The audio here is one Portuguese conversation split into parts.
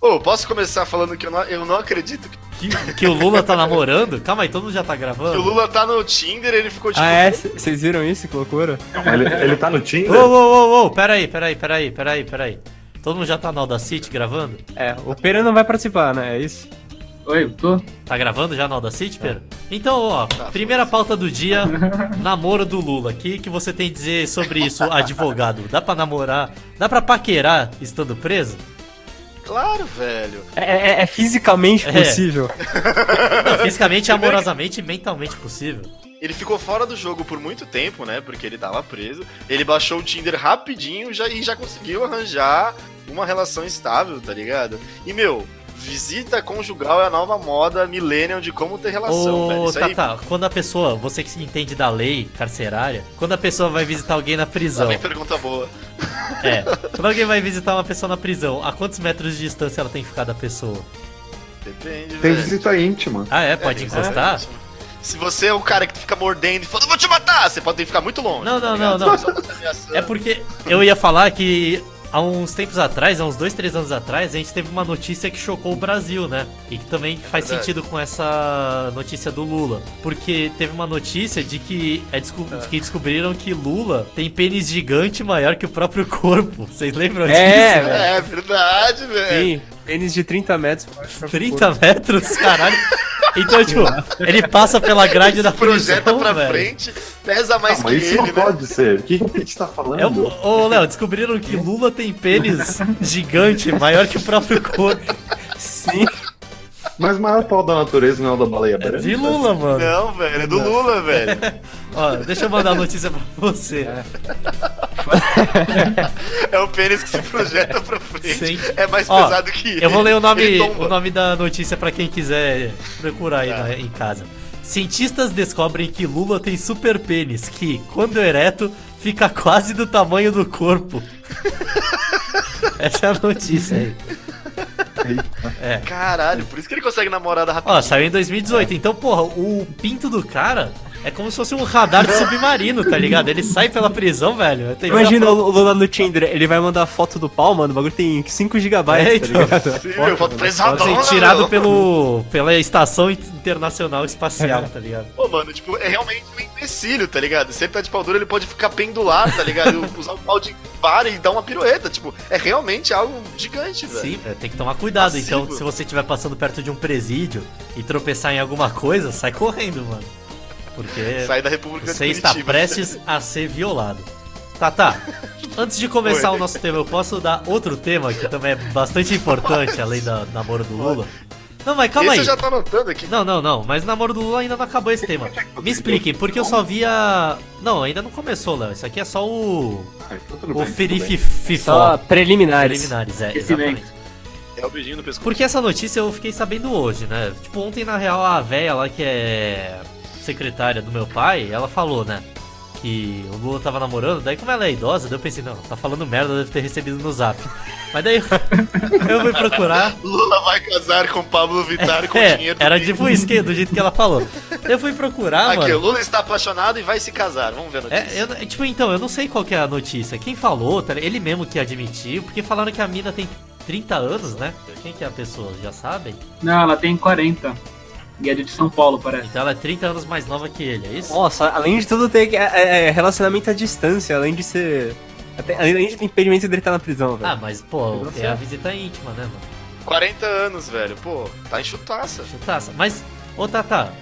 Ô, posso começar falando que eu não, eu não acredito que, Que, que o Lula tá namorando? Calma aí, todo mundo já tá que gravando? o Lula tá no Tinder ele ficou tipo. Ah, é? C- Vocês viram isso? Que loucura. Ele, ele tá no Ô, Tinder? ô, ô, ô, peraí, peraí, peraí, peraí, peraí. Todo mundo já tá na Audacity gravando? É, o Pera não vai participar, né? É isso? Oi, eu tô? Tá gravando já na Audacity, Pedro? Então, ó, primeira pauta do dia, namoro do Lula. O que, que você tem a dizer sobre isso, advogado? Dá pra namorar? Dá pra paquerar estando preso? Claro, velho. É, é- é fisicamente É. possível. Não, fisicamente, amorosamente e mentalmente possível. Ele ficou fora do jogo por muito tempo, né? Porque ele tava preso. Ele baixou o Tinder rapidinho já, e já conseguiu arranjar uma relação estável, tá ligado? E, meu, visita conjugal é a nova moda millennial de como ter relação, velho. Ô, Isso aí Tata, quando a pessoa, você que se entende da lei carcerária, quando a pessoa vai visitar alguém na lá prisão, vem pergunta boa. é, quando alguém vai visitar uma pessoa na prisão, a quantos metros de distância ela tem que ficar da pessoa? Depende, Tem velho. visita íntima. Ah, é? Pode tem encostar? ser Se você é o cara que fica mordendo e falando, eu vou te matar, você pode ficar muito longe. Não, tá não, ligado? não, ameaçando. É porque eu ia falar que há uns tempos atrás, há uns dois, três anos atrás, a gente teve uma notícia que chocou o Brasil, né? E que também faz verdade. sentido com essa notícia do Lula. Porque teve uma notícia de que, é desco- de que descobriram que Lula tem pênis gigante maior que o próprio corpo. Vocês lembram disso? É. É verdade, velho. Sim, pênis de 30 metros. 30 metros, caralho. Então, tipo, ele passa pela grade da Projeta prisão, pra velho. frente, pesa mais Ah, que mas isso ele, não né? pode ser. O que, que a gente tá falando? É o, ô, Léo, descobriram que Lula tem pênis gigante, maior que o próprio corpo. Sim. Mas o maior pau da natureza não é o da baleia É branca? de Lula, mano. Não, velho, é do Lula, velho. Ó, deixa eu mandar a notícia pra você. É o pênis que se projeta pra frente. Sim. É mais Ó, pesado que ele. Eu vou ler o nome, o nome da notícia pra quem quiser procurar aí Tá. na- em casa. Cientistas descobrem que Lula tem super pênis que, quando ereto, fica quase do tamanho do corpo. Essa é a notícia aí. É. Caralho, por isso que ele consegue namorar da Ó, rapidinho. saiu em 2018. Então, porra, o pinto do cara é como se fosse um radar de submarino, tá ligado? Ele sai pela prisão, velho. Imagina o Lula no Tinder, ele vai mandar foto do pau, mano. O bagulho tem 5 GB, É, tá então. ligado? Sim, meu, foto Pode pesadona, ser tirado pelo, pela Estação Internacional Espacial, tá ligado? Pô, mano, tipo, é realmente um empecilho, tá ligado? Se ele tá de pau duro, ele pode ficar pendular, tá ligado? Usar um pau de vara e dar uma pirueta. Tipo, é realmente algo gigante, velho. Sim, é, tem que tomar cuidado. Passivo. Então, se você estiver passando perto de um presídio e tropeçar em alguma coisa, sai correndo, mano. Porque Sai da República você está prestes a ser violado. Tá, tá. Antes de começar Oi. o nosso tema, eu posso dar outro tema que também é bastante importante, além da namoro do Lula? Não, mas calma Esse aí. eu já tô anotando aqui. Não, não, não, mas o namoro do Lula ainda não acabou esse tema. Me expliquem, porque eu só via. Não, ainda não começou, Léo. Isso aqui é só o. Ah, então O bem. Só preliminares. Preliminares, é, exatamente. É o beijinho no pescoço. Porque essa notícia eu fiquei sabendo hoje, né? Tipo, ontem na real a véia lá que é secretária do meu pai, ela falou, né? Que o Lula tava namorando, daí como ela é idosa, daí eu pensei, não, tá falando merda, deve ter recebido no zap. Mas daí eu fui procurar. Lula vai casar com Pablo Vittar com É, dinheiro do era tipo isso que, do jeito que ela falou. Eu fui procurar, Aqui, o mano. Lula está apaixonado e vai se casar. Vamos ver a notícia. É, eu, tipo, então, eu não sei qual que é a notícia. Quem falou, tá, ele mesmo que admitiu, porque falaram que a mina tem 30 anos, né? Quem que é a pessoa? Já sabem? Não, ela tem 40. E é de São Paulo, parece. Então ela é 30 anos mais nova que ele, é isso? Nossa, além de tudo, tem é, é, relacionamento à distância, além de ser. até- além de ter impedimento dele estar na prisão, velho. Ah, mas pô, é a visita íntima, né, mano? 40 anos, velho. Pô, tá em chutaça. Chutaça. Mas, ô Tata,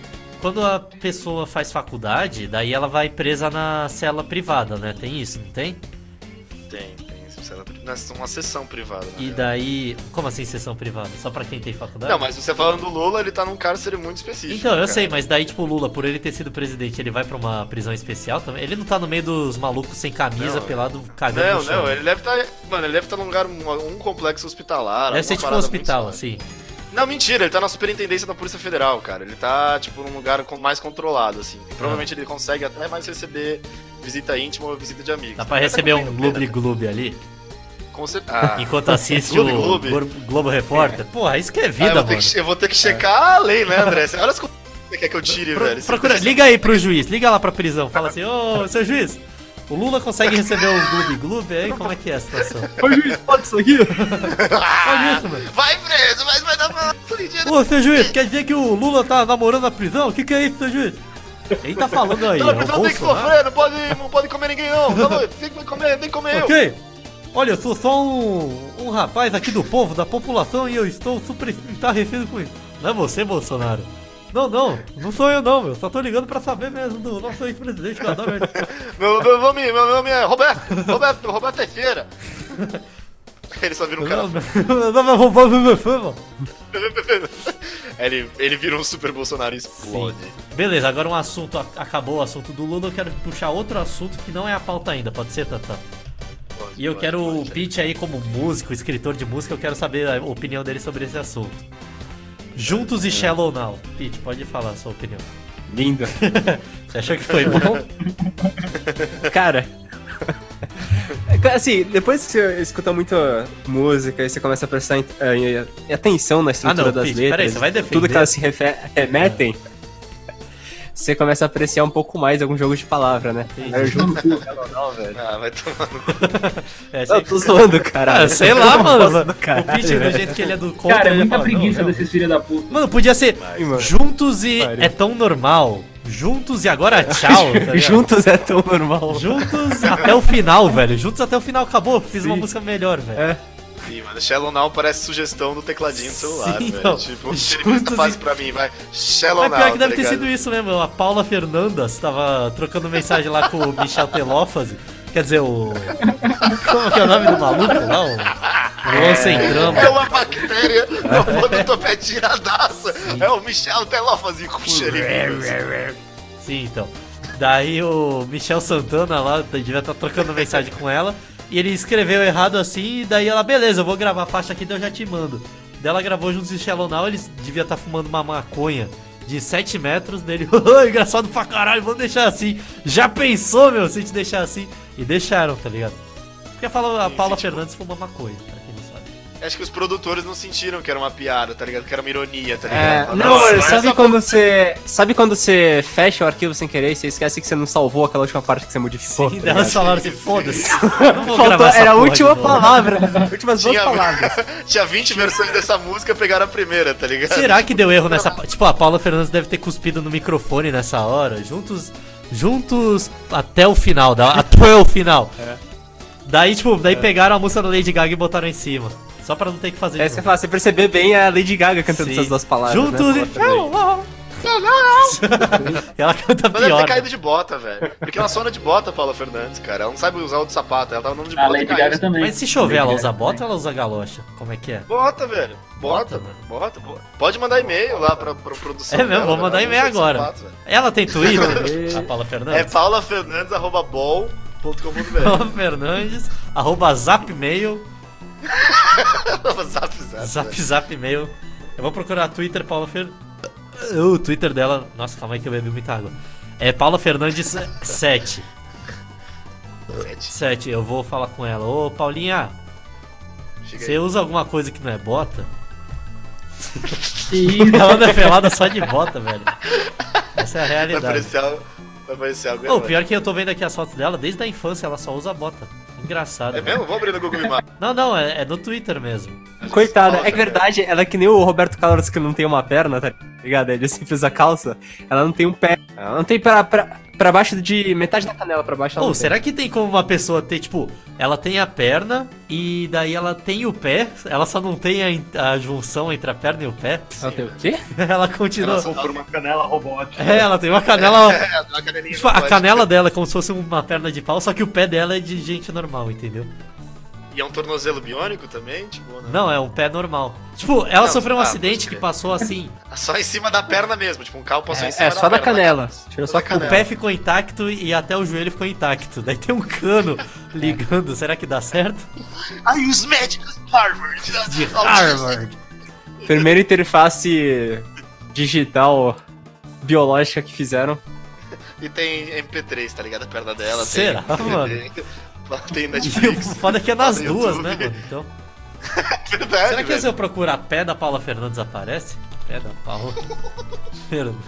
quando a pessoa faz faculdade, daí ela vai presa na cela privada, né? Tem isso, não tem? Tem, na- uma sessão privada. E daí. Como assim sessão privada? Só pra quem tem faculdade? Não, mas você falando do Lula, ele tá num cárcere muito específico. Então, eu cara. sei, mas daí, tipo, o Lula, por ele ter sido presidente, ele vai pra uma prisão especial também? Ele não tá no meio dos malucos sem camisa, Não. pelado, cagando Não, no chão. não, ele deve estar. Mano, ele deve estar num lugar, um, um complexo hospitalar. Deve ser tipo um hospital, assim. Não, mentira, ele tá na superintendência da Polícia Federal, cara. Ele tá, tipo, num lugar mais controlado, assim. E provavelmente ele consegue até mais receber visita íntima ou visita de amigos. Dá pra receber um gloob gloob ali? Com certeza. Ah, Enquanto assiste o Gloob Gloob. Globo, Globo Repórter? Porra, isso que é ah, vida, eu, vou ter mano. que, eu vou ter que checar a lei, né, André? Olha as coisas que você quer que eu tire, Pro- velho. Procura, liga aí pro juiz, liga lá pra prisão, fala assim, ô, seu juiz, O Lula consegue receber o Gloob Gloob aí? Como é que é a situação? Ô juiz, pode isso aqui? Olha isso, mano. Vai preso, mas vai dar pra. Ô, seu juiz, quer dizer que o Lula tá namorando na prisão? O que, que é isso, seu juiz? Quem tá falando aí? Não, É o a pessoa tem que Bolsonaro? sofrer, não pode, não pode comer ninguém não. Tá doido? Tem que comer, tem que comer eu. Olha, eu sou só um, um rapaz aqui do povo, da população, e eu estou super estarrecido com isso. Não é você, Bolsonaro? Não, não, não sou eu não, eu só tô ligando pra saber mesmo do nosso ex-presidente, que eu adoro. Meu, meu, nome, meu nome é Roberto. Roberto, Roberto Teixeira. Ele só vira um cara. Meu nome é Roberto Befema. ele, ele vira um super Bolsonaro e explode. Beleza, agora um assunto, acabou o assunto do Lula, eu quero puxar outro assunto que não é a pauta ainda, pode ser, Tata? E eu quero o Pete aí como músico, escritor de música, eu quero saber a opinião dele sobre esse assunto. Juntos e Shallow Now. Pete, pode falar a sua opinião. Lindo. Você achou que foi bom? Cara. Assim, depois que você escuta muito música e você começa a prestar eh, atenção na estrutura Ah, não, das Pete, letras, peraí, você vai defender? tudo que elas se remetem, você começa a apreciar um pouco mais algum jogo de palavra, né? Aí eu junto com o não, velho. Ah, vai tomar no É, Eu sei tô zoando, cara. Ah, sei lá, mano. O caralho, Pete, do jeito que ele é do contra, Cara, é muita fala, preguiça não. desses filha da puta. Mano, podia ser mano. Juntos e é tão normal. Juntos e agora tchau. tá? Juntos é tão normal. Juntos até o final, velho. Juntos até o final, acabou. Fiz uma Sim. música melhor, velho. É. Sim, mano. Shallow Now parece sugestão do tecladinho do celular, Sim, velho. não. Tipo, Juntos faz e- pra mim, vai. Shallow Mas Now. pior que deve tá ter sido isso mesmo. A Paula Fernandas tava trocando mensagem lá com o Michel Telófase. Quer dizer, o. Como que é o nome do maluco lá? O. O Luan Sem Trama. É uma bactéria do topete tiradaça. É o Michel Telófase com xerife. Sim, então. Daí o Michel Santana lá devia estar trocando mensagem com ela. E ele escreveu errado assim, e daí ela, beleza, eu vou gravar a faixa aqui, daí eu já te mando. Daí ela gravou juntos em Shallow Now, eles devia estar fumando uma maconha de 7 metros dele. "Oh, engraçado pra caralho, vamos deixar assim. Já pensou, meu, se gente deixar assim? E deixaram, tá ligado? Porque a Paula, a Paula tipo- Fernandes fuma maconha, sabe. Acho que os produtores não sentiram que era uma piada, tá ligado? Que era uma ironia, tá É, ligado? não, Nossa, sabe quando você. Sabe quando você fecha o arquivo sem querer e você esquece que você não salvou aquela última parte que você modificou? Sim, tá daí elas falaram assim, foda-se. Não Faltou, era a última de novo." palavra. Últimas duas Tinha, palavras. tinha 20 versões dessa música, pegaram a primeira, tá ligado? Será que deu erro nessa. Tipo, a Paula Fernandes deve ter cuspido no microfone nessa hora. Juntos. Juntos até o final. Da, até o final. Daí, tipo, daí pegaram a música da Lady Gaga e botaram em cima. Só pra não ter que fazer. É, você fala, você perceber bem a Lady Gaga cantando Sim. essas duas palavras. Juntos né? e. ela canta Mas deve pior. ter caído de bota, velho. Porque ela só anda de bota, Paula Fernandes, cara. Ela não sabe usar o de sapato, ela tava andando de A bota e Lady caiu. Gaga também. Mas se chover, ela usa bota ou também. ela usa galocha? Como é que é? Bota, velho. Bota, Bota, mano. Bota, bota. Pode mandar e-mail lá pra, pra produção. É mesmo, dela, vou mandar Ela e-mail agora. sapato. Ela tem Twitter? a Paula É Fernandes? paulafernandes.bol.com.br Paula Fernandes, arroba zapmail, Zap, zap. zap zap mail. Eu vou procurar Twitter Paula Fer... O Twitter dela... Nossa, calma aí que eu bebi muita água. É Paula Fernandes 7. Sete. 7, eu vou falar com ela. Ô, Paulinha, Chega você aí. usa alguma coisa que não é bota? Que isso? Ela anda pelada só de bota, velho. Essa é a Vai realidade. aparecer algo. Vai aparecer algo. Errado. pior que eu tô vendo aqui as fotos dela, desde a infância ela só usa bota. Engraçado. É velho. mesmo? Vou abrir no Google Imagens. Não, não, é, é no Twitter mesmo. Coitada, é verdade, ela é que nem o Roberto Carlos que não tem uma perna, tá ligado? Ele sempre usa calça, ela não tem um pé. Ela não tem pra, pra, pra baixo de metade da canela pra baixo. Ou não será que tem como uma pessoa ter, tipo, ela tem a perna e daí ela tem o pé, ela só não tem a, a junção entre a perna e o pé? Ela tem o quê? Ela continua. Ela Por uma canela robótica. É, ela tem uma canela. É, uma canelinha Tipo, a canela dela é como se fosse uma perna de pau, só que o pé dela é de gente normal, entendeu? E é um tornozelo biônico também? Tipo, não. Não, é um pé normal. Tipo, ela Não, sofreu um ah, acidente que passou assim. Só em cima da perna mesmo. Tipo, um carro passou em cima É, só da perna, canela. Tirou só da a O canela. pé ficou intacto e até o joelho ficou intacto. Daí tem um cano ligando. Será que dá certo? Aí os médicos Harvard. né? De Harvard. Primeira interface digital biológica que fizeram. E tem MP3, tá ligado? A perna dela. Será, tem, mano? Tem E o Netflix. foda é que é nas duas, YouTube. né, mano? Então. Verdade, Será que velho. se eu procurar pé da Paula Fernandes aparece? Pé da Paula. Fernandes.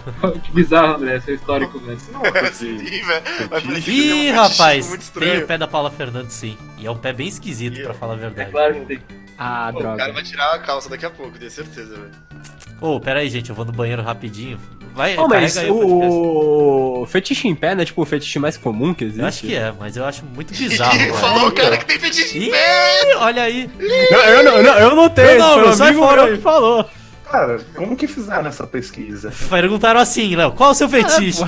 Que bizarro, André, seu histórico, velho. Não, é Sim, de- velho. Ih, um rapaz, tem o pé da Paula Fernandes sim. E é um pé bem esquisito, Ih, pra falar a É verdade. claro que tem. Ah, Pô, o cara droga. vai tirar a calça daqui a pouco, tenho certeza, velho. Ô, pera aí, gente, eu vou no banheiro rapidinho. Vai, Oh, mas o o... fetiche em pé não é tipo o fetiche mais comum que existe? Eu acho que é, mas eu acho muito bizarro, Ih, velho. falou o cara que tem fetiche em pé! olha aí. Eu, eu, não, não, eu não tenho, Não, não, foi meu, um sai amigo fora meu falou. Cara, como que fizeram essa pesquisa? Perguntaram assim, Léo, qual o seu fetiche?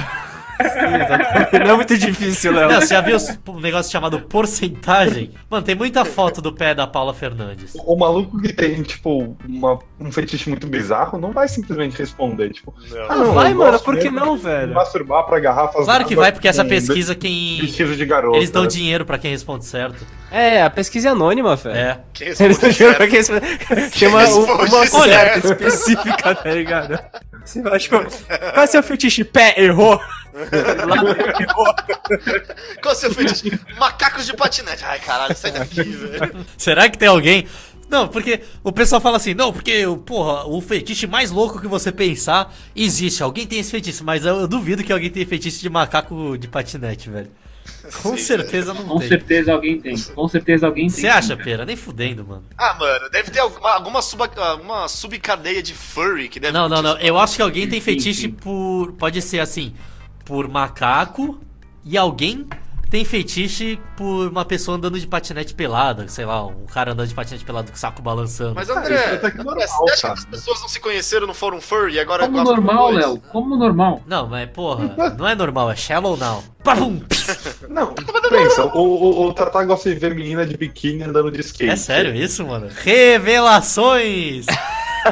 Não é muito difícil, Léo. Não, você já viu um negócio chamado porcentagem? Mano, tem muita foto do pé da Paula Fernandes. O maluco que tem, tipo, uma- um fetiche muito bizarro não vai simplesmente responder, tipo, Não. ah, Não vai, mano, por que não, velho? Masturbar pra garrafas Claro que vai, porque essa pesquisa quem. Vestido de garota. Eles dão dinheiro pra quem responde certo. É, a pesquisa é anônima, velho. É. Quem Eles responde não chamam certo? que eles- chama um- responde uma certo. certa específica, tá ligado? Você vai, tipo, qual é seu fetiche? Pé, errou. Qual o seu fetiche? Macacos de patinete. Ai, caralho, sai daqui, velho. Será que tem alguém. Não, porque o pessoal fala assim, não, porque, porra, o fetiche mais louco que você pensar existe. Alguém tem esse fetiche, mas eu, eu duvido que alguém tenha fetiche de macaco de patinete, velho. Com Sim, certeza não Com tem. certeza alguém tem. Com certeza alguém tem. Você acha, cara. Pera? Nem fudendo, mano. Ah, mano, deve ter alguma, alguma, suba, alguma subcadeia de furry que deve Não, não, não. Eu acho que alguém tem Sim, fetiche sim. por. Pode ser assim, por macaco e alguém tem fetiche por uma pessoa andando de patinete pelada, sei lá, um cara andando de patinete pelado com o saco balançando. Mas Ah, André, é André, normal, você acha cara. que as pessoas não se conheceram, não foram furry e agora Como normal? Léo. Como normal. Não, mas porra, não é normal, é shallow now. Pum! Não, pensa, o, o, o Tatá gosta de ver menina de biquíni andando de skate. É sério isso, mano? Revelações!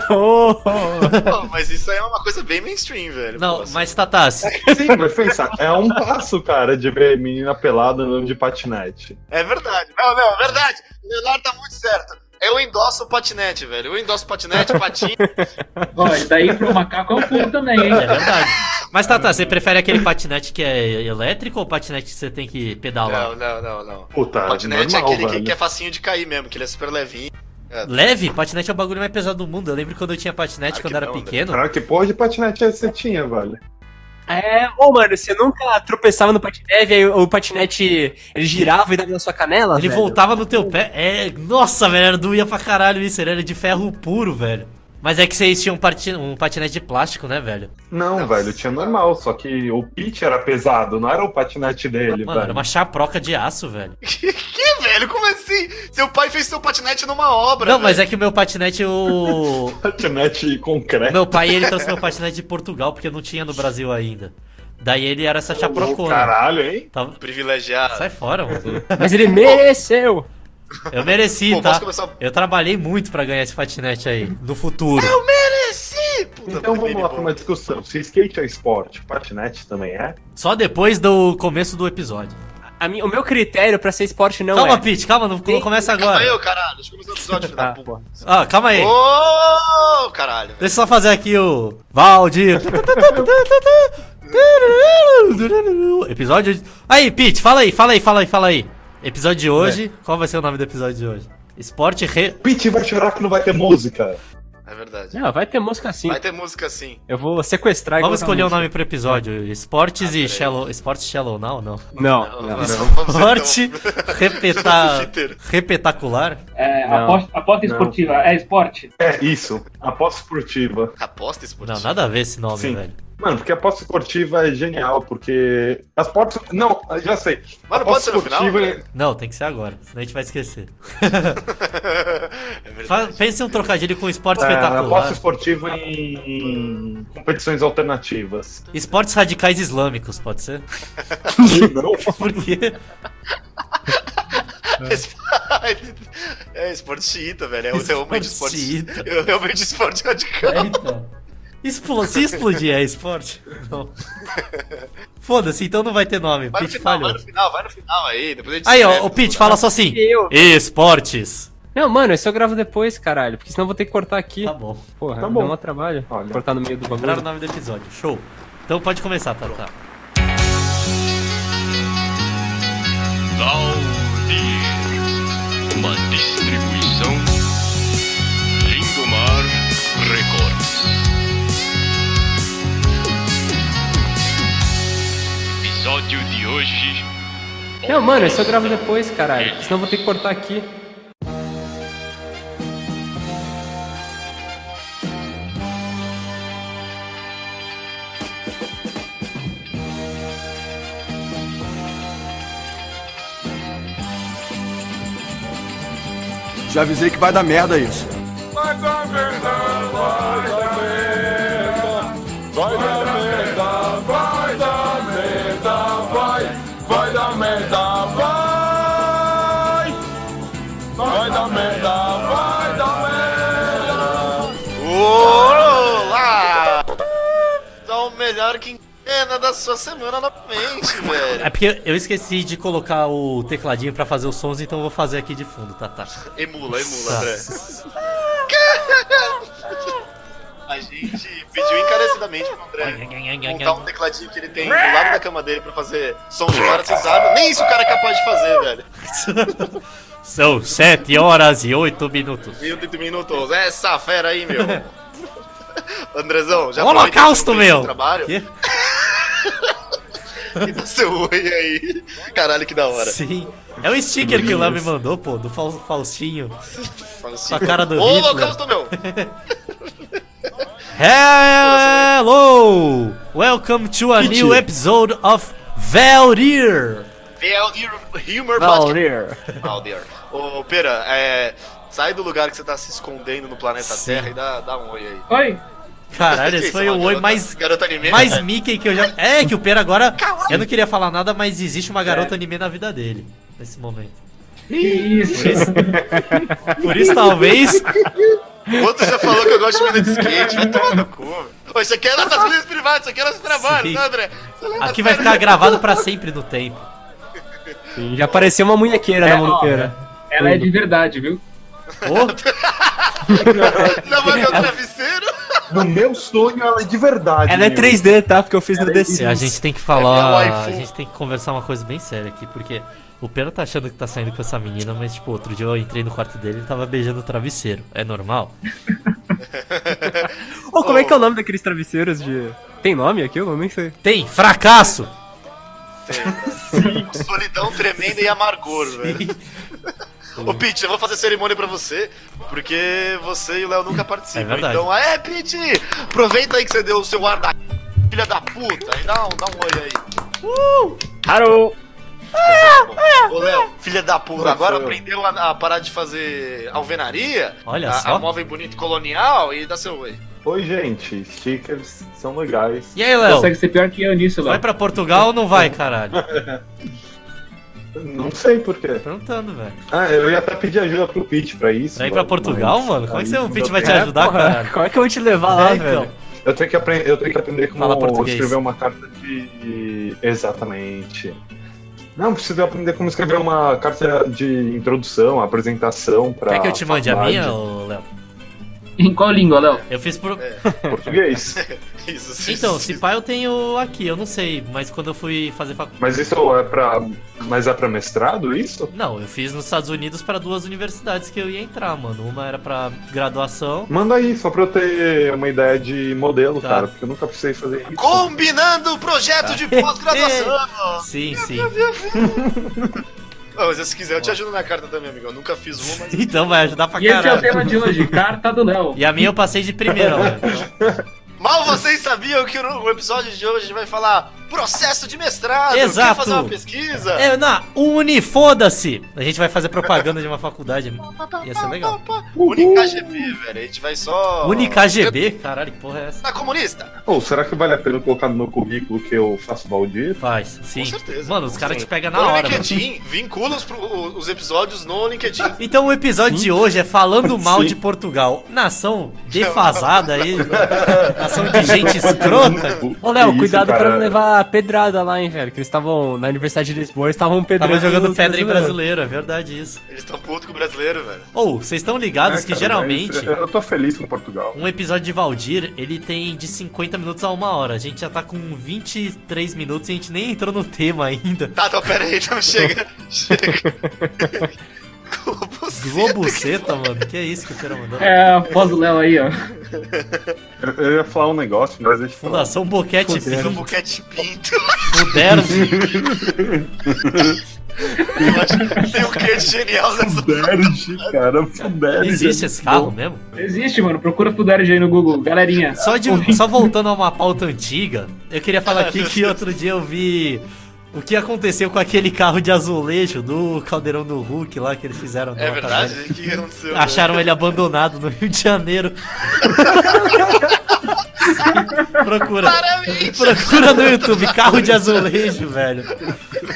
Oh, Pô, mas isso aí é uma coisa bem mainstream, velho. Não, Pô, assim. mas Tatá, se- Sim, mas pensa, é um passo, cara, de ver menina pelada andando de patinete. É verdade. Não, não, é verdade. O Leonardo tá muito certo. Eu endosso o patinete, velho. Eu endosso o patinete, patinho. Ó, e daí pro macaco é um pulo também, hein? é verdade. Mas Tatá, você prefere aquele patinete que é elétrico ou patinete que você tem que pedalar? Não, não, não, não. Puta, O patinete normal, é aquele velho. que é facinho de cair mesmo, que ele é super levinho. Leve? Patinete é o bagulho mais pesado do mundo. Eu lembro quando eu tinha patinete Ah, quando era não, pequeno. Cara, que porra de patinete você tinha, velho? É, ô mano, você nunca tropeçava no patinete, aí o, o patinete ele girava e dava na sua canela? Ele velho? voltava no teu pé. É, nossa, velho, era doía pra caralho isso. Ele era de ferro puro, velho. Mas é que vocês tinham um, pati- um patinete de plástico, né, velho? Não, Não, velho, tinha normal, só que o pitch era pesado, não era o patinete dele, Mano, velho. era uma chaproca de aço, velho. que, velho? Como assim? Seu pai fez seu patinete numa obra. Não, mas é que o meu patinete, o. Patinete concreto. meu pai, ele trouxe meu patinete de Portugal, porque não tinha no Brasil ainda. Daí ele era essa chaprocona. Caralho, hein? Tava... Privilegiado. Sai fora, mano. Mas ele mereceu. Eu mereci, Pô, tá? começar? Eu trabalhei muito pra ganhar esse patinete aí, no futuro. Eu mereci! Puta, Então vamos lá pra uma discussão. Se skate é esporte, patinete também é? Só depois do começo do episódio. A mi- o meu critério pra ser esporte não calma, é. Pete, calma, não, não começa Calma agora. aí, ô, caralho. Deixa eu começar o episódio, filho da Ah, puta. Ah, calma aí. Ô, caralho. Deixa eu só fazer aqui o. Valdir. Episódio. Aí, Pete, fala aí, fala aí, fala aí, fala aí. Episódio de hoje. Qual vai ser o nome do episódio de hoje? Esporte re. Pete vai chorar que não vai ter música. É verdade. Não, vai ter música assim. Vai ter música assim. Eu vou sequestrar e Vamos escolher o música. nome pro episódio. Esportes Ah, e. Shallow. Esportes Shallow Now? Não. Não, Não, não. ser Esporte repeta... Repetacular? É, Não. aposta, aposta Não. esportiva. É esporte. É isso, aposta esportiva. Aposta esportiva. Não, nada a ver esse nome, Sim. velho. Mano, porque aposta esportiva é genial, porque. As portas. Não, já sei. Mas não pode ser no final? velho? Não, tem que ser agora, senão a gente vai esquecer. é Pense em um trocadilho com esporte É, espetacular. aposta esportiva em, em competições alternativas. Esportes radicais islâmicos, pode ser? não, Por quê? É esporte xiita, velho. É Esporte realmente esporte. xiita. É realmente esporte radical. Eita. Explo- Se explodir é esporte? Não. Foda-se, então não vai ter nome. Vai no final, vai no final, vai no final aí. Depois a gente Aí, ó, escreve o Pete, tudo, fala só assim. Eu. Esportes. Não, mano, isso eu gravo depois, caralho. Porque senão eu vou ter que cortar aqui. Tá bom. Porra, Tá dá bom. um trabalho. Olha. Cortar no meio do Lembrar o bagulho. nome do episódio. Show. Então pode começar, tá, tá. Uma distribuição Não, mano, isso eu gravo depois, caralho. Senão eu vou ter que cortar aqui. Já avisei que vai dar merda isso. Quinquena da sua semana novamente, velho. É porque eu esqueci de colocar o tecladinho pra fazer os sons, então eu vou fazer aqui de fundo, tá? tá. Emula, emula, André. A gente pediu encarecidamente pro André montar um tecladinho que ele tem do lado da cama dele pra fazer som de várias risadas. Nem isso o cara é capaz de fazer, velho. São 7 horas e 8 minutos. Minuto minutos. Essa fera aí, meu. Andrezão, já Holocausto, meu! Trabalho? E dá seu oi aí. Caralho, que da hora. Sim. É um sticker que o Léo me mandou, pô, do Fal- Faustinho. Assim, Com a cara do Ô. Holocausto, meu. Hello! Welcome to a new episode of Valdir! Valdir Humor. Valdir. Valdir. Ô, Pera, é... Sai do lugar que você tá se escondendo no planeta Sim. Terra e dá, dá um oi aí. Oi? Caralho, esse isso, foi uma o oi mais, Garota anime? mais Mickey que eu já. É, que o Pera agora. Eu não queria falar nada, mas existe uma garota anime na vida dele. Nesse momento. Que isso? Por isso, talvez. O outro já falou que eu gosto de de skate. Vai tomar no cu. Ô, isso aqui é nossas vidas privadas, isso aqui é nosso trabalho, né, André? Aqui vai ficar gravado pra sempre no tempo. Sim, já apareceu uma munhequeira É, na manuqueira. Ela é de verdade, viu? Já vai ver o travesseiro? No meu sonho, ela é de verdade. Ela é meu. 3D, tá? Porque eu fiz no The a Sims. gente tem que É falar. meu A gente tem que conversar uma coisa bem séria aqui, porque o Pera tá achando que tá saindo com essa menina, mas, tipo, outro dia eu entrei no quarto dele e ele tava beijando o travesseiro. É normal? Ô, como é que é o nome daqueles travesseiros de... Tem nome aqui? Eu nem sei. Tem! Fracasso! Solidão tremenda e amargor, velho. Ô, Pete, eu vou fazer cerimônia pra você, porque você e o Léo nunca participam. É verdade. Então, é, Pete, aproveita aí que você deu o seu ar da filha da puta e dá um, dá um oi aí. Alô! Ô, Léo, filha da puta, agora eu- aprendeu a, a parar de fazer alvenaria? Olha a, só. A móvel bonito colonial e dá seu oi. Oi, gente. Stickers são legais. E aí, Léo? Consegue ser pior que eu nisso, Vai Léo. pra Portugal ou não vai, caralho? Não sei por quê. Perguntando, velho. Ah, eu ia até pedir ajuda pro Pete pra isso. Pra ir pra mas- Portugal, mano? Como é que você, o Pete vai te ajudar, porra, caralho? Como é que eu vou te levar lá, É, então. velho? Eu tenho que aprender, eu tenho que aprender como Fala português. escrever uma carta de. Exatamente. Não, preciso aprender como escrever uma carta de introdução, apresentação pra. Quer que eu te mande a minha, Léo? Em qual língua, Léo? Eu fiz por. Português. Isso, sim. Então, se pá eu tenho aqui, eu não sei, mas quando eu fui fazer faculdade. Mas isso é pra. Mas é pra mestrado, isso? Não, eu fiz nos Estados Unidos para duas universidades que eu ia entrar, mano. Uma era pra graduação. Manda aí, só pra eu ter uma ideia de modelo, Tá. cara, porque eu nunca precisei fazer isso. Combinando o projeto de pós-graduação. Sim, sim. Ô, mas se quiser, eu te ajudo na carta também, amigo. Eu nunca fiz uma, mas. Então vai ajudar pra E esse é o caralho. tema de hoje, carta do Léo. E a minha eu passei de primeira, Léo. Então, Mal vocês sabiam que no episódio de hoje a gente vai falar processo de mestrado. Exato. Quer fazer uma pesquisa? É, na Uni, foda-se! A gente vai fazer propaganda de uma faculdade. Ia ser legal. UniKGB, velho. A gente vai só. UniKGB? Caralho, que porra é essa? Tá comunista? Ou será que vale a pena colocar no meu currículo que eu faço Valdir? Faz, sim. certeza. Mano, os caras te pegam na no hora, mano. LinkedIn, vincula os, pro- os episódios no LinkedIn. Então o episódio de hoje é falando mal Sim. de Portugal. Nação defasada aí. Nação de gente escrota. Ô, Léo, cuidado isso, pra não levar pedrada lá, hein, velho. Que eles estavam na Universidade de Lisboa, eles estavam pedrando. Tava jogando pedra em brasileiros. brasileiro, é verdade isso. Eles estão putos com o brasileiro, velho. Ou, vocês estão ligados É, que cara, geralmente Eu tô feliz com Portugal. um episódio de Valdir, ele tem de 50 minutos a uma hora. A gente já tá com 23 minutos e a gente nem entrou no tema ainda. Tá, então pera aí, então chega. Chega. Globo Seta, mano. Que é isso que o cara mandou? É a voz do Léo aí, ó. Eu, eu ia falar um negócio, mas deixa eu falar. Fundação Boquete um Pinto. boquete pinto. Fuderge. Eu acho que tem um que de genial nessa Fuderge, cara, Fuderge. Existe esse carro mesmo? Existe, mano. Procura Fuderge aí no Google. Galerinha. Só, de, só voltando a uma pauta antiga, eu queria falar aqui que outro dia eu vi o que aconteceu com aquele carro de azulejo do Caldeirão do Hulk lá que eles fizeram. É verdade? O que aconteceu? Acharam ele abandonado no Rio de Janeiro. Procura. Procura no YouTube, carro de azulejo, velho.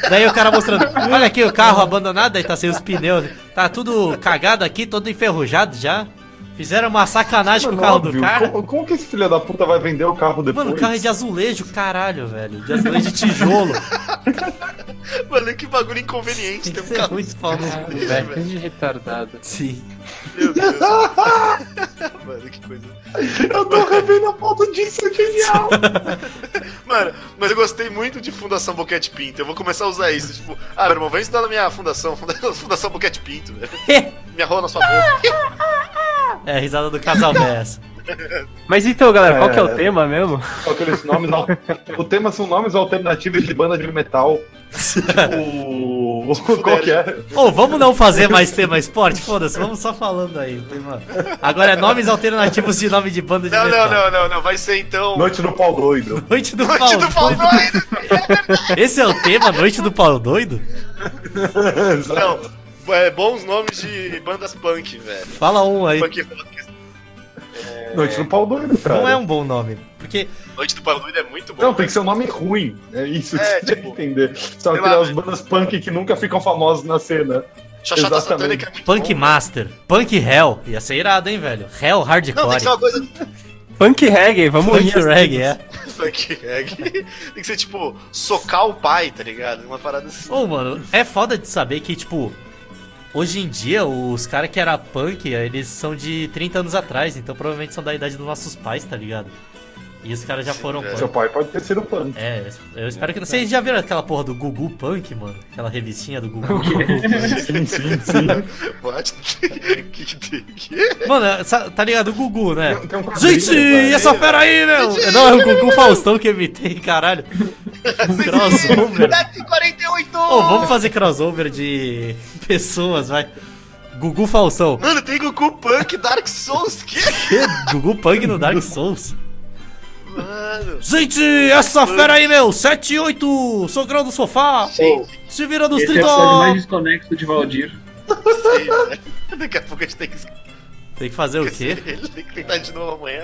Daí o cara mostrando, olha aqui o carro abandonado, aí tá sem os pneus. Tá tudo cagado aqui, todo enferrujado já. Fizeram uma sacanagem com o Mano, carro óbvio, do cara. Como, como que esse filho da puta vai vender o carro depois? Mano, o carro é de azulejo, caralho, velho. De azulejo de tijolo. Mano, que bagulho inconveniente ter um é carro muito desse, velho. Retardado. Sim. Meu Deus. Mano, que coisa. Eu tô revendo a foto disso, é genial! Mano, mas eu gostei muito de Fundação Boquete Pinto. Eu vou começar a usar isso. Tipo, ah, meu irmão, vem estudar na minha fundação. Funda- Fundação Boquete Pinto, velho. Minha rola na sua boca. É a risada do casal dessa. Mas então, galera, qual que é o É. tema mesmo? Aqueles nomes. O tema são nomes alternativos de banda de metal. O. Qual que é? Ô, vamos não fazer mais tema esporte? Foda-se, vamos só falando aí. Tema. Agora é nomes alternativos de nome de banda de Não, metal. não, não, não, não. Vai ser então. Noite no pau doido. Noite do Noite pau do pau doido. doido! Esse é o tema, Noite do pau doido? Não, é bons nomes de bandas punk, velho. Fala um aí. Punk rock. Noite no pau doido, cara. Não é um bom nome. Porque, Noite do Pau Doido é muito bom. Não, tem que ser um nome ruim. É isso que É, você tem que tipo, entender. São sei lá, aquelas velho. bandas punk que nunca ficam famosas na cena. Xoxota exatamente. Satânica é muito Punk bom. Master, Punk Hell. Ia ser irado, hein, velho? Hell Não, tem Hardcore. que ser uma coisa. Punk reggae, vamos Punk unir reggae, é. Punk reggae. Tem que ser tipo, socar o pai, tá ligado? Uma parada assim. Ô, mano, é foda de saber que, tipo, hoje em dia, os caras que era punk, eles são de 30 anos atrás, então provavelmente são da idade dos nossos pais, tá ligado? E os caras já foram velho. Seu punk. pai pode ter sido punk. É, eu espero que não. Vocês já viram aquela porra do Gugu Punk, mano? Aquela revistinha do Gugu? Sim, sim, sim. What? Mano, tá ligado? O Gugu, né? Tem- tem um Gente, velho. essa fera aí, meu! Não, é o Gugu Faustão que eu imitei, caralho. crossover. 48! Ô, vamos fazer crossover de pessoas, vai. Gugu Faustão. Mano, tem Goku Punk Dark Souls. Que? Que? Gugu Punk no Dark Souls. Mano. Gente, essa fera aí, meu! 7 e 8, sogrão do sofá! Se vira dos Esse é o episódio mais 30! desconexo de Valdir. Sei, velho. Daqui a pouco a gente tem que Tem que fazer o esquecer quê? ele. Tem que tentar de novo amanhã.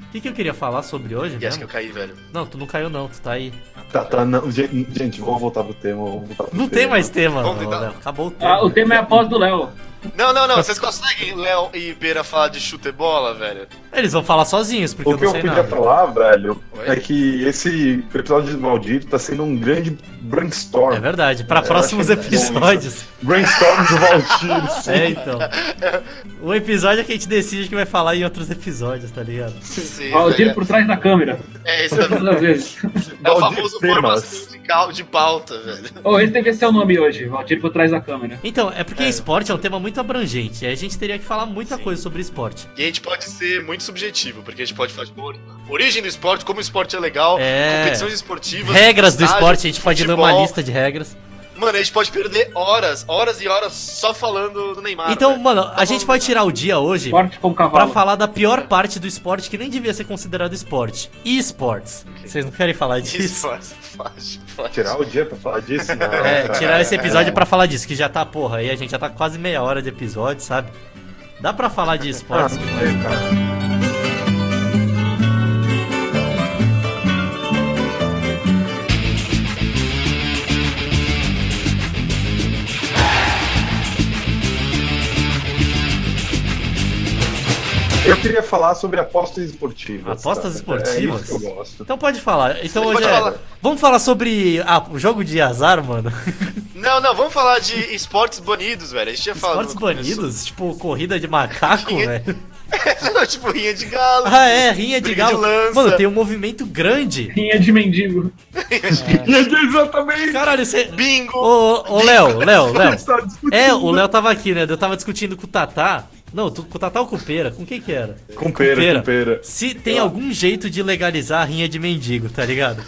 O que, que eu queria falar sobre hoje? E acho que eu caí, velho. Não, tu não caiu não, tu tá aí. Tá, tá, não. Gente, gente, vamos voltar pro tema. Vamos voltar pro Não tema. tem mais tema, Vamos tentar. Léo. Acabou o tema. Ah, o tema é a pós do Léo. Não, não, não. Vocês conseguem, Léo e Beira, falar de chute bola, velho? Eles vão falar sozinhos, porque O eu que não eu sei queria nada. falar, velho, Oi? é que esse episódio de Valdir tá sendo um grande brainstorm. É verdade, pra próximos que é episódios. Brainstorm de Valdir, sim. É, então. O episódio é que a gente decide que vai falar em outros episódios, tá ligado? Sim, Valdir velho. por trás da câmera. É, esse é, Todas as vezes. é o famoso formação musical de pauta, velho. Oh, esse deve ser o nome hoje. Valdir por trás da câmera. Então, é porque esporte é um tema muito abrangente. E a gente teria que falar muita coisa sobre esporte. E a gente pode ser muito subjetivo, porque a gente pode falar de ori- origem do esporte, como o esporte é legal, É. competições esportivas, Regras do esporte, a gente pode ler uma futebol. lista de regras. Mano, a gente pode perder horas, horas e horas só falando do Neymar. Então, velho. mano, a falando gente pode Neymar. tirar o dia hoje cavalo. falar da pior parte do esporte que nem devia ser considerado esporte. esportes. Vocês não querem falar disso? Esportes, fácil, fácil. Tirar o dia pra falar disso? Não, É, tirar esse episódio pra falar disso, que já tá, porra, aí a gente já tá quase meia hora de episódio, sabe? Dá pra falar de Ah, esportes. não sei, Eu queria falar sobre apostas esportivas. Apostas cara. esportivas? É isso que eu gosto. Então pode falar. Então Pode hoje é... falar. Vamos falar sobre ah, o jogo de azar, mano. Não, não, vamos falar de esportes banidos, velho. A gente tinha falado. Esportes banidos, tipo corrida de macaco, Rinha- velho. não, tipo rinha de galo. Ah, é, rinha de de galo. lança. Mano, tem um movimento grande. Rinha de mendigo. Exatamente. Caralho, você. Bingo! Ô, ô, Léo, Léo, Léo. Discutindo. É, o Léo tava aqui, né? Eu tava discutindo com o Tatá Não, tu, com ou com o Pera? Com quem que era? Com pera, pera. com pera. Se tem algum jeito de legalizar a rinha de mendigo, tá ligado?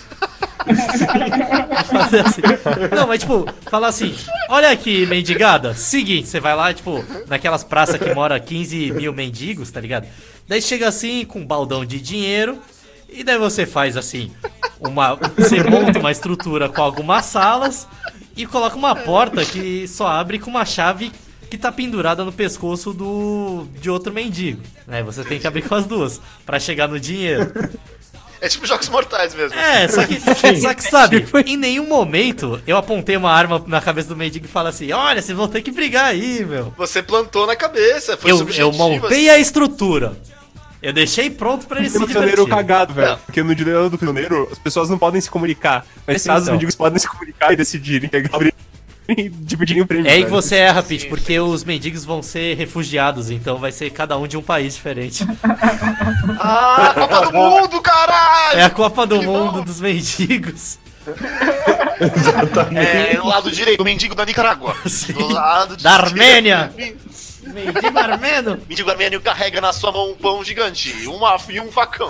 Fazer assim. Não, mas tipo, falar assim, olha aqui, mendigada, seguinte, você vai lá, tipo, naquelas praças que mora 15 mil mendigos, tá ligado? Daí chega assim, com um baldão de dinheiro, e daí você faz assim, uma. Você monta uma estrutura com algumas salas e coloca uma porta que só abre com uma chave que tá pendurada no pescoço do de outro mendigo. Né? Você tem que abrir com as duas pra chegar no dinheiro. É tipo Jogos Mortais mesmo. É, só que, só que sabe, em nenhum momento eu apontei uma arma na cabeça do mendigo e falei assim: olha, vocês vão ter que brigar aí, meu. Você plantou na cabeça, foi Eu, eu subjetivo, montei assim. a estrutura. Eu deixei pronto pra ele se um prisioneiro divertir. cagado, velho. Porque no dilema do prisioneiro, as pessoas não podem se comunicar. Mas Esse caso os então. mendigos podem se comunicar e decidirem pegar o e dividirem o prêmio. É aí que você erra, Pete, porque os mendigos vão ser refugiados, então vai ser cada um de um país diferente. Ah, Copa do Mundo, caralho! É a Copa do Que Mundo bom. dos mendigos. É, do lado direito, o mendigo da Nicarágua. Sim. Do lado Da Armênia. Mendigo armênio. Mendigo armênio carrega na sua mão um pão gigante uma, e um facão.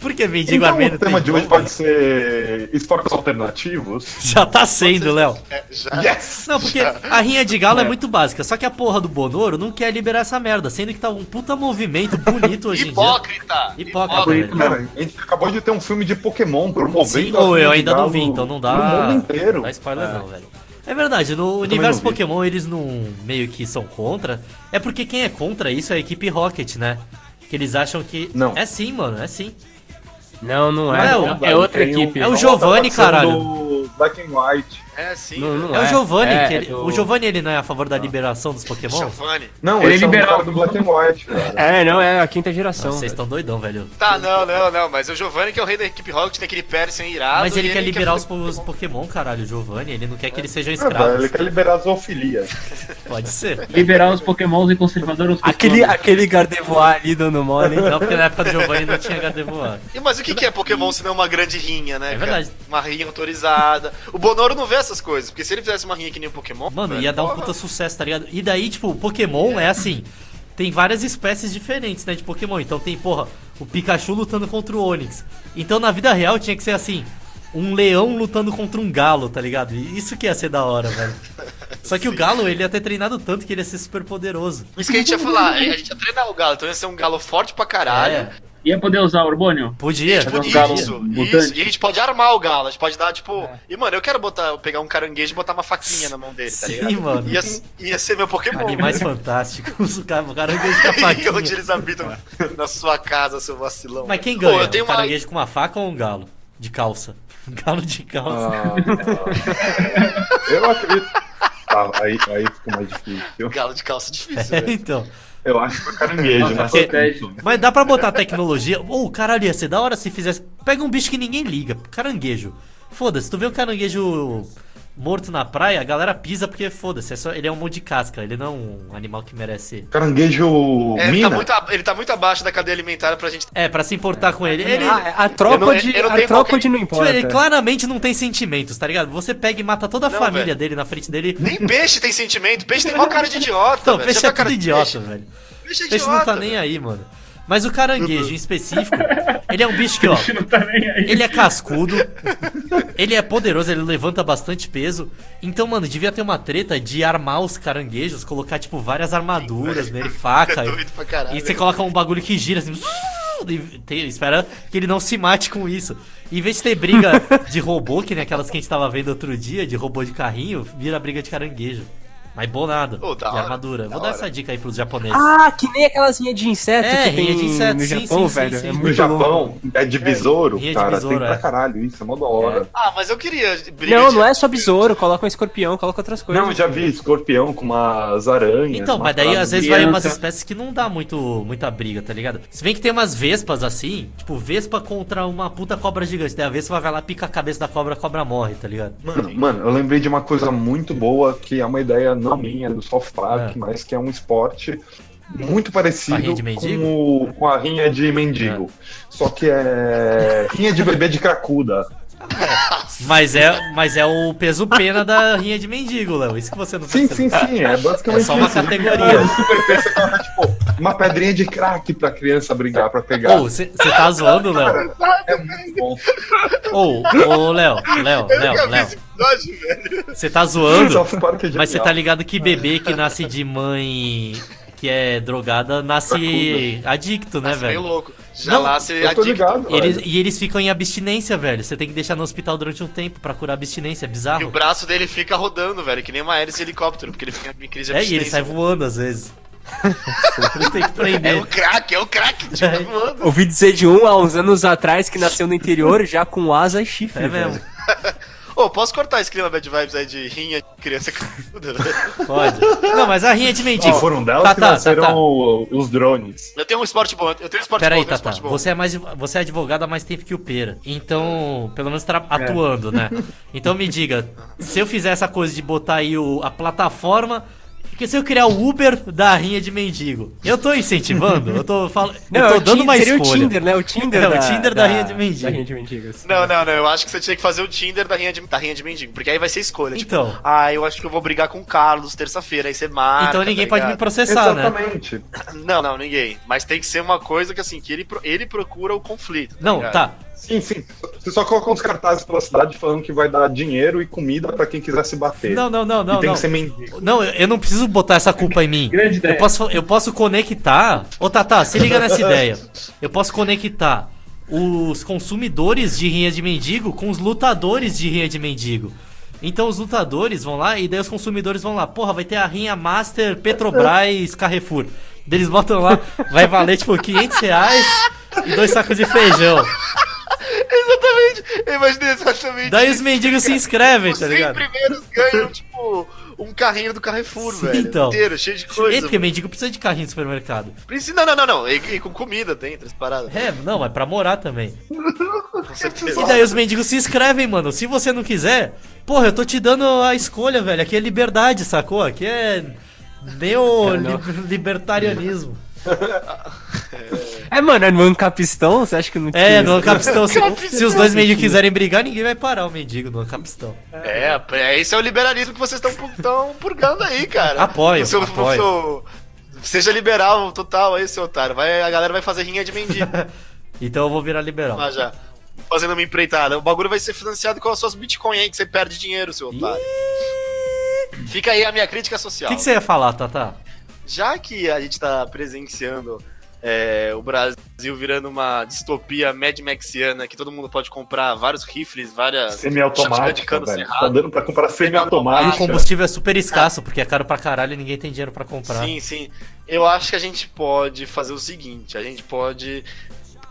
Por que mendigo Então armênio o tema tem de hoje pode ser esportes alternativos. Já tá sendo, Léo. É, já. Yes! Não, porque a rinha de galo é. muito básica, só que a porra do Bonoro não quer liberar essa merda, sendo que tá um puta movimento bonito hoje em dia. Hipócrita! Hipócrita, a gente acabou de ter um filme de Pokémon promovendo. Sim, ou eu ainda não vi, então não dá. No mundo inteiro. Não dá spoiler não, velho. É verdade, no universo não. Pokémon eles não meio que são contra. É porque quem é contra isso é a equipe Rocket, né? Que eles acham que. Não. É sim, mano, é sim. Não, não Não é. é É, o- é outra um- equipe. É o Giovanni, caralho. Do Black and White. É, sim. Não, não É o Giovanni, É, que ele- é do- o Giovanni ele não é a favor da liberação dos Pokémon? Giovanni. Não, Ele é um liberal. cara do Black and White, cara. É, não, é a quinta geração. Vocês estão doidão, velho. Tá, não, não, não, mas o Giovanni que é o rei da equipe Rocket, tem aquele Persian irado. Mas ele e quer liberar os, os Pokémon, caralho, o Giovanni. Ele não quer que eles sejam Ah, escravos. ele quer liberar a zoofilia. Pode ser. Liberar os pokémons e conservador os Aquele, aquele Gardevoir ali dando mole. Não, porque na época do Giovanni não tinha Gardevoir. E, mas o que, que é Pokémon se não uma grande rinha, né? É cara? verdade. Uma rinha autorizada. O Bonoro não vê essas coisas, porque se ele fizesse uma rinha que nem o Pokémon. Mano, velho, ia dar um porra. puta sucesso, tá ligado? E daí, tipo, o Pokémon é assim. Tem várias espécies diferentes, né, de Pokémon. Então tem, porra, o Pikachu lutando contra o Onix. Então na vida real tinha que ser assim. Um leão lutando contra um galo, tá ligado? Isso que ia ser da hora, velho. Só que o galo, ele ia ter treinado tanto que ele ia ser super poderoso. Isso que a gente ia falar, a gente ia treinar o galo, então ia ser um galo forte pra caralho. É, Ia poder usar Orbônio? podia. Tipo, um galo isso, isso. E a gente pode armar o galo, a gente pode dar, tipo. É. E, mano, eu quero botar, pegar um caranguejo e botar uma faquinha na mão dele, tá Sim, ligado? mano. Ia, ia ser meu Pokémon. Animais fantásticos. O cara, o cara com a faquinha. Onde eles habitam na sua casa, seu vacilão. Mas quem Pô, ganha? eu tenho um uma- caranguejo com uma faca ou um galo? De calça? Um galo de calça. Ah, eu acredito. Tá, aí, aí fica mais difícil. Galo de calça difícil, É, velho. então. Eu acho que foi caranguejo, né? Nossa, protege. Mas dá pra botar tecnologia. Ô, caralho, ia ser da hora se fizesse. Pega um bicho que ninguém liga. Caranguejo. Foda-se, tu vê um caranguejo morto na praia, a galera pisa porque foda-se. É só... Ele é um monte de casca, ele não é um animal que merece. Caranguejo É, ele, tá muito, a- ele tá muito abaixo da cadeia alimentar pra gente. É, pra se importar com ele. Ele. Ah, a tropa não- de. a tropa qualquer- de não Tipo, importa. ele claramente não tem sentimentos, tá ligado? Você pega e mata toda a Não, família velho. dele na frente dele. Nem peixe tem sentimento, peixe tem maior cara de idiota. Então, velho. peixe Já é cara tudo de idiota, peixe? velho. Peixe é Peixe não idiota, tá nem aí, mano. Mas o caranguejo em específico, ele é um bicho que, ó. Tá. Ele é cascudo, ele é poderoso, ele levanta bastante peso. Então, mano, devia ter uma treta de armar os caranguejos, colocar, tipo, várias armaduras nele, faca. É doido pra caralho. e você coloca um bagulho que gira assim. tem- espera que ele não se mate com isso. Em vez de ter briga de robô, que nem aquelas que a gente tava vendo outro dia, de robô de carrinho, vira briga de caranguejo. Mas bonado, Ô, da de armadura. Vou dar hora. essa dica aí pros japoneses. Ah, que nem aquelas rinhas de inseto É, que tem de inseto, no sim, Japão, sim, velho. sim, É No Japão, louco. é de besouro, Rinha de cara. besouro, tem pra é. caralho, isso é mó da hora. Ah, mas eu queria briga Não, de- não é só besouro, coloca um escorpião, coloca outras coisas. Não, eu já vi escorpião com umas aranhas. Então, umas mas daí às vezes vai umas espécies que não dá muito, muita briga, tá ligado? Se bem que tem umas vespas assim, tipo, vespa contra uma puta cobra gigante. Daí a vespa vai lá, pica a cabeça da cobra, a cobra morre, tá ligado? Mano, mano, eu lembrei de uma coisa muito boa que é uma ideia não minha, do South Park, É. mas que é um esporte muito parecido A com, o- com a rinha de mendigo. Só que é rinha de bebê de cracuda. Mas é, mas é o peso pena da rinha de mendigo, Léo. Isso que você não Sim, sim, sim, é basicamente É só uma isso. categoria. O super peso, você coloca, tipo, uma pedrinha de crack pra criança brincar, pra pegar. Ô, você tá zoando, Léo? É muito bom. Ô, ô, Léo, Léo, Léo, Léo. Episódio, velho. Você tá zoando? É Mas você tá ligado que bebê que nasce de mãe que é drogada nasce adicto, né, meio velho? louco. Já Não, lá você Eu tô adicto. ligado, E eles, e eles ficam em abstinência, velho. Você tem que deixar no hospital durante um tempo pra curar a abstinência. É E o bizarro. braço dele fica rodando, velho, que nem uma hélice de helicóptero, porque ele fica em crise de É, e ele sai abstinência. voando às vezes. têm que É prender. o crack, é o crack, tipo, voando. Ouvi dizer de um há uns anos atrás que nasceu no interior já com asa e chifre. É velho. mesmo. Ô, posso cortar esse clima bad vibes aí de rinha de criança canuda, velho? Pode. Não, mas a rinha de E mendigo. foram delas Tá, que tá, tá, nasceram tá. o- os drones. Eu tenho um esporte bom, eu tenho um esporte Pera aí, bom, um Tata. bom. Você é mais você é advogado há mais tempo que o Pera. Então, pelo menos tá atuando, né? Então me diga, se eu fizer essa coisa de botar aí o, a plataforma, porque se eu criar o Uber da rinha de mendigo, eu tô incentivando? Eu tô falando, Não, eu é tô o dando uma seria escolha. o Tinder, né? O Tinder É, o da, Tinder da rinha de mendigo. Da rinha de mendigos. Não, não, não, eu acho que você tinha que fazer o Tinder da rinha de, da rinha de mendigo, porque aí vai ser escolha. Então. Tipo, ah, eu acho que eu vou brigar com o Carlos terça-feira, aí você marca. Então ninguém tá pode me processar, né? Exatamente. Não, não, ninguém. Mas tem que ser uma coisa que assim, que ele, ele procura o conflito. Não, ligado? tá. Sim, sim. Você só coloca uns cartazes pela cidade falando que vai dar dinheiro e comida pra quem quiser se bater. Não, não, não, não, e tem não. que ser mendigo. Não, eu não preciso botar essa culpa em mim. Grande ideia. Eu posso, eu posso conectar. Ô, Tata, se liga nessa ideia. Eu posso conectar os consumidores de rinha de mendigo com os lutadores de rinha de mendigo. Então os lutadores vão lá e daí os consumidores vão lá. Porra, vai ter a rinha Master Petrobras Carrefour. Daí Eles botam lá, vai valer tipo 500 reais e dois sacos de feijão. Exatamente, eu imaginei exatamente. Daí os mendigos se inscrevem, Os tá 100 ligado? primeiros ganham, tipo, um carrinho do Carrefour, Sim, velho. então. Inteiro, cheio de É, coisa. porque mendigo precisa de carrinho no supermercado. Precisa- Não, não, não, não. E, e com comida dentro, as paradas. É, não, mas pra morar também. Com certeza. E daí os mendigos se inscrevem, mano. Se você não quiser, porra, eu tô te dando a escolha, velho. Aqui é liberdade, sacou? Aqui é neolibertarianismo. É, mano, é no Ancapistão, você acha que não tinha É, no Ancapistão, se, se os dois mendigos quiserem brigar, ninguém vai parar o mendigo no Ancapistão. É, é, esse é o liberalismo que vocês estão purgando aí, cara. Apoio, O seu- o apoio. seu- Seja liberal total aí, seu otário. Vai, a galera vai fazer rinha de mendigo Então eu vou virar liberal. lá já. Fazendo uma empreitada. O bagulho vai ser financiado com as suas bitcoins aí, que você perde dinheiro, seu otário. Fica aí a minha crítica O social. que, que você ia falar, Tata? Já que a gente tá presenciando é, o Brasil virando uma distopia Mad Maxiana, que todo mundo pode comprar vários rifles, várias. Semi-automática. Tá dando pra comprar E o semi-automática. combustível é super escasso, porque é caro pra caralho e ninguém tem dinheiro pra comprar. Sim, sim. Eu acho que a gente pode fazer o seguinte: a gente pode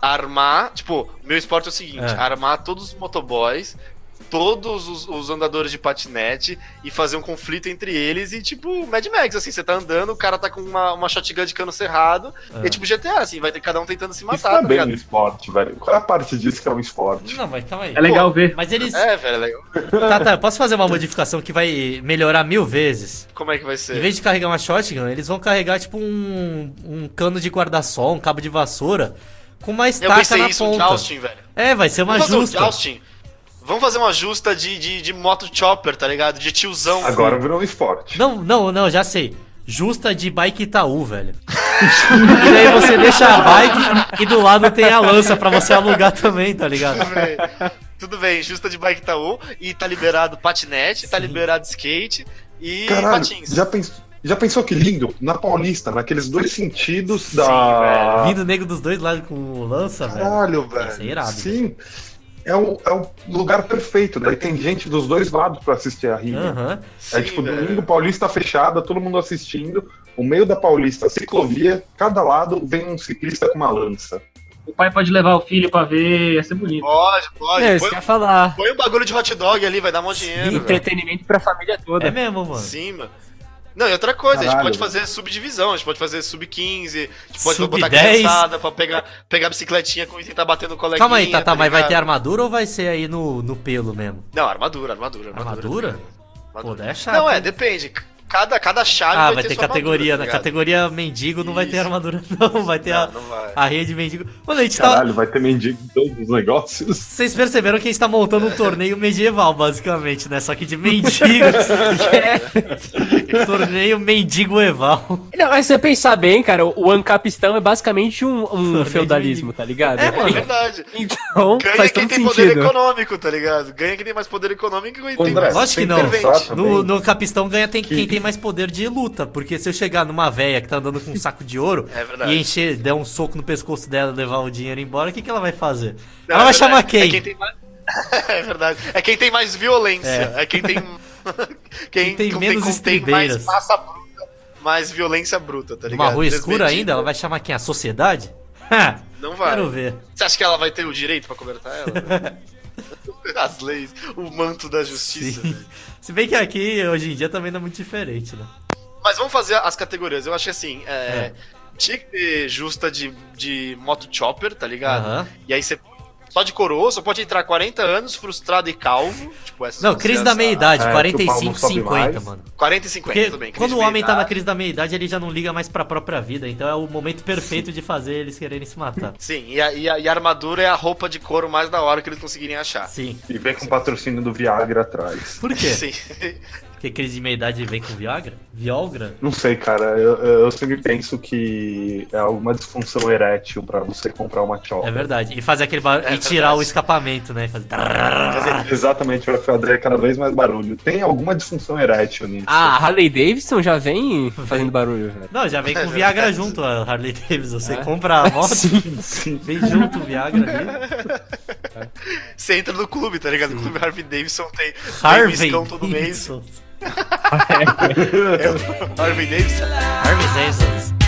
armar. Tipo, o meu esporte é o seguinte: É. armar todos os motoboys. Todos os, os andadores de patinete e fazer um conflito entre eles e tipo Mad Max, assim, você tá andando, o cara tá com uma, uma shotgun de cano cerrado, É. e tipo GTA, assim, vai ter cada um tentando se Isso matar, tá tá bem no esporte, velho. Qual é a parte disso que é um esporte? Não, mas calma aí. É legal ver. Mas eles. É, velho, é legal. Tá, tá, eu posso fazer uma modificação que vai melhorar mil vezes? Como é que vai Em ser? vez de carregar uma shotgun, eles vão carregar tipo um, um cano de guarda-sol, um cabo de vassoura, com uma estaca na isso, um ponta. jousting, velho. É, vai ser uma Vamos fazer um justa. jousting? Vamos fazer uma justa de, de, de moto chopper, tá ligado? De tiozão. Agora virou um esporte. Não, não, não, já sei. Justa de bike Itaú, velho. e daí você deixa a bike e do lado tem a lança pra você alugar também, tá ligado? Tudo bem. Tudo bem, justa de bike Itaú. E tá liberado patinete, tá Sim. liberado skate e Caralho, patins. já, pens- já pensou que lindo? Na Paulista, naqueles dois sentidos da. Vindo nego dos dois lados com lança, velho. Caralho, Ia ser velho. irado, Sim. É o, é o lugar perfeito. Daí tem gente dos dois lados pra assistir a rinha. Aham. É Sim, tipo, velho. domingo Paulista fechada, todo mundo assistindo. O meio da Paulista, ciclovia, cada lado vem um ciclista com uma lança. O pai pode levar o filho pra ver, ia ser bonito. Pode, pode. É, isso põe, que falar. põe um bagulho de hot dog ali, vai dar mó dinheiro. velho. Entretenimento pra família toda. É mesmo, mano. Sim, mano. Não, e outra coisa, a gente Caralho, pode fazer subdivisão, a gente pode fazer sub 15, a gente pode Sub botar 10. criançada pra pegar, pegar a bicicletinha com e tentar bater no coleguinha. Calma aí, Tata, tá mas vai ter armadura ou vai ser aí no, no pelo mesmo? Não, armadura, armadura, Armadura? Pô, armadura. daí é chato. Não, é, depende. Cada, cada chave Ah, vai, vai ter ter sua categoria, armadura, na tá ligado? categoria mendigo não vai ter armadura, não. Vai ter a, Não, não vai. a rede mendigo. Mano, a gente tá. Caralho, vai ter mendigo em todos os negócios. Vocês perceberam que a gente tá montando um torneio medieval, basicamente, né? Só que de mendigos. É. torneio mendigo-eval. Não, mas se você pensar bem, cara, o Ancapistão é basicamente um, um feudalismo, tá ligado? É, É mano. verdade. Então, Ganha faz quem tem poder sentido. econômico, tá ligado? Ganha quem tem mais poder econômico e tem mais Lógico que não. No, no Capistão ganha tem, que- quem tem mais poder de luta. Porque se eu chegar numa véia que tá andando com um saco de ouro É e encher, der um soco no pescoço dela e levar o dinheiro embora, o que, que ela vai fazer? Não, ela é vai verdade. chamar quem? É quem tem mais... é verdade. É quem tem mais violência. É, quem tem. quem, Quem tem menos tem estribeiras. mais massa bruta, mais violência bruta, tá ligado? Uma rua escura ainda? Ela vai chamar quem? A sociedade? Não vai. Quero ver. Você acha que ela vai ter o direito pra cobertar ela? As leis, o manto da justiça. Sim. velho. Se bem que aqui, hoje em dia, também não é muito diferente, né? Mas vamos fazer as categorias. Eu acho que assim, é, É. tinha que ter justa de, de moto chopper, tá ligado? Aham. E aí você. Só de coroa, só pode entrar 40 anos, frustrado e calvo. Tipo, essas Não, crise da meia-idade, é, o 45, pau não sobe 50, mais. mano. 40 e 50 Porque também. quando o homem tá na crise da meia-idade, ele já não liga mais pra própria vida. Então é o momento perfeito de fazer eles quererem se matar. Sim, e a, e, a, e a armadura é a roupa de couro mais da hora que eles conseguirem achar. Sim. E vem com patrocínio do Viagra atrás. Por quê? Sim. Porque crise de meia-idade vem com Viagra? Viagra? Não sei, cara. Eu, eu sempre penso que é alguma disfunção erétil pra você comprar uma chopper. É verdade. E fazer aquele barulho. É e tirar verdade. o escapamento, né? Fazer. Exatamente, vai fazer cada vez mais barulho. Tem alguma disfunção erétil nisso. Ah, a Harley Davidson já vem fazendo barulho, velho. Não, já vem com Viagra junto a Harley Davidson. Você É? compra a moto, Sim. vem junto o Viagra ali. Você entra no clube, tá ligado? O clube Harvey Davidson tem, tem Harvey miscão todo mês. Davidson. É o Harvey Davidson. Harvey Davidson.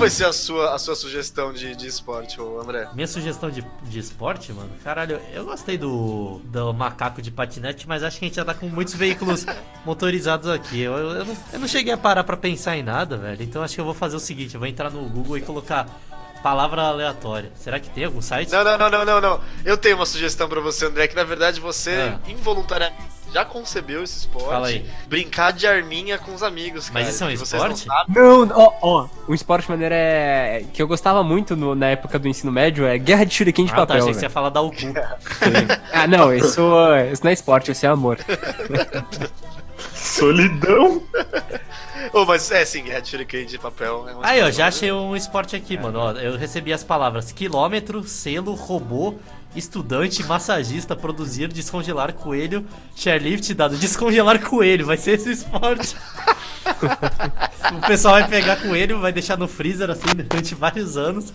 Vai ser a sua, a sua sugestão de, de esporte, ô André? Minha sugestão de, de esporte, mano, caralho, eu gostei do, do macaco de patinete, mas acho que a gente já tá com muitos veículos motorizados aqui. Eu, eu, não, eu não cheguei a parar pra pensar em nada, velho. Então acho que eu vou fazer o seguinte: eu vou entrar no Google e colocar palavra aleatória. Será que tem algum site? Não, não, não, não, não, não. Eu tenho uma sugestão pra você, André, que na verdade você Ah. involuntariamente já concebeu esse esporte. Fala aí. Brincar de arminha com os amigos, cara. Mas isso é um esporte? Não, ó, ó, um esporte maneiro é. que eu gostava muito no- na época do ensino médio é guerra de shuriken de Ah, tá, papel. achei que você ia falar da Ucu. Ah, não, isso, isso não é esporte, isso é amor. Solidão. Ô, mas é sim, é shuriken de papel. É um Aí, ó, esporte já achei um esporte aqui, mano. Ó, eu recebi as palavras quilômetro, selo, robô, estudante, massagista, produzir, descongelar coelho, chairlift, dado descongelar coelho. Vai ser esse esporte. o pessoal vai pegar coelho, vai deixar no freezer assim durante vários anos.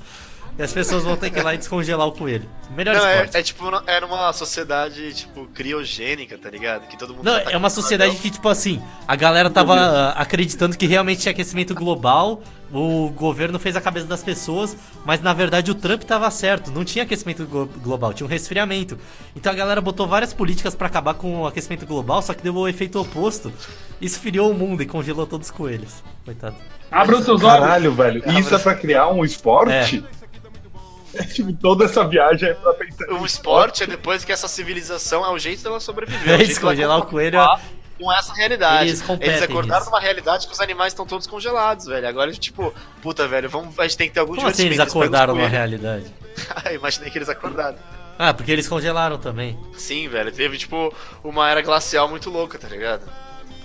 E as pessoas vão ter que ir lá e descongelar o coelho. Melhor Não, é, esporte. é tipo, é numa sociedade, tipo, criogênica, tá ligado? Que todo mundo Não, tá é uma sociedade padrão. que, tipo assim, a galera tava ah, acreditando que realmente tinha aquecimento global, o governo fez a cabeça das pessoas, mas na verdade o Trump tava certo, não tinha aquecimento glo- global, tinha um resfriamento. Então a galera botou várias políticas pra acabar com o aquecimento global, só que deu o efeito oposto. Esfriou o mundo e congelou todos os coelhos. Coitado. Abra os seus olhos. Caralho, velho. Isso é pra criar um esporte? É. tipo, toda essa viagem é pra pensar. O esporte é depois que essa civilização é o jeito dela sobreviver. É, o jeito dela descongelar o coelho conformar Com essa realidade. Eles competem acordaram nisso. numa realidade que os animais estão todos congelados, velho. Agora, tipo, puta, velho, vamos, a gente tem que ter algum Como assim eles acordaram coelhos. realidade? Ah, Imaginei que eles acordaram. Ah, porque eles congelaram também. Sim, velho. Teve, tipo, uma era glacial muito louca, tá ligado?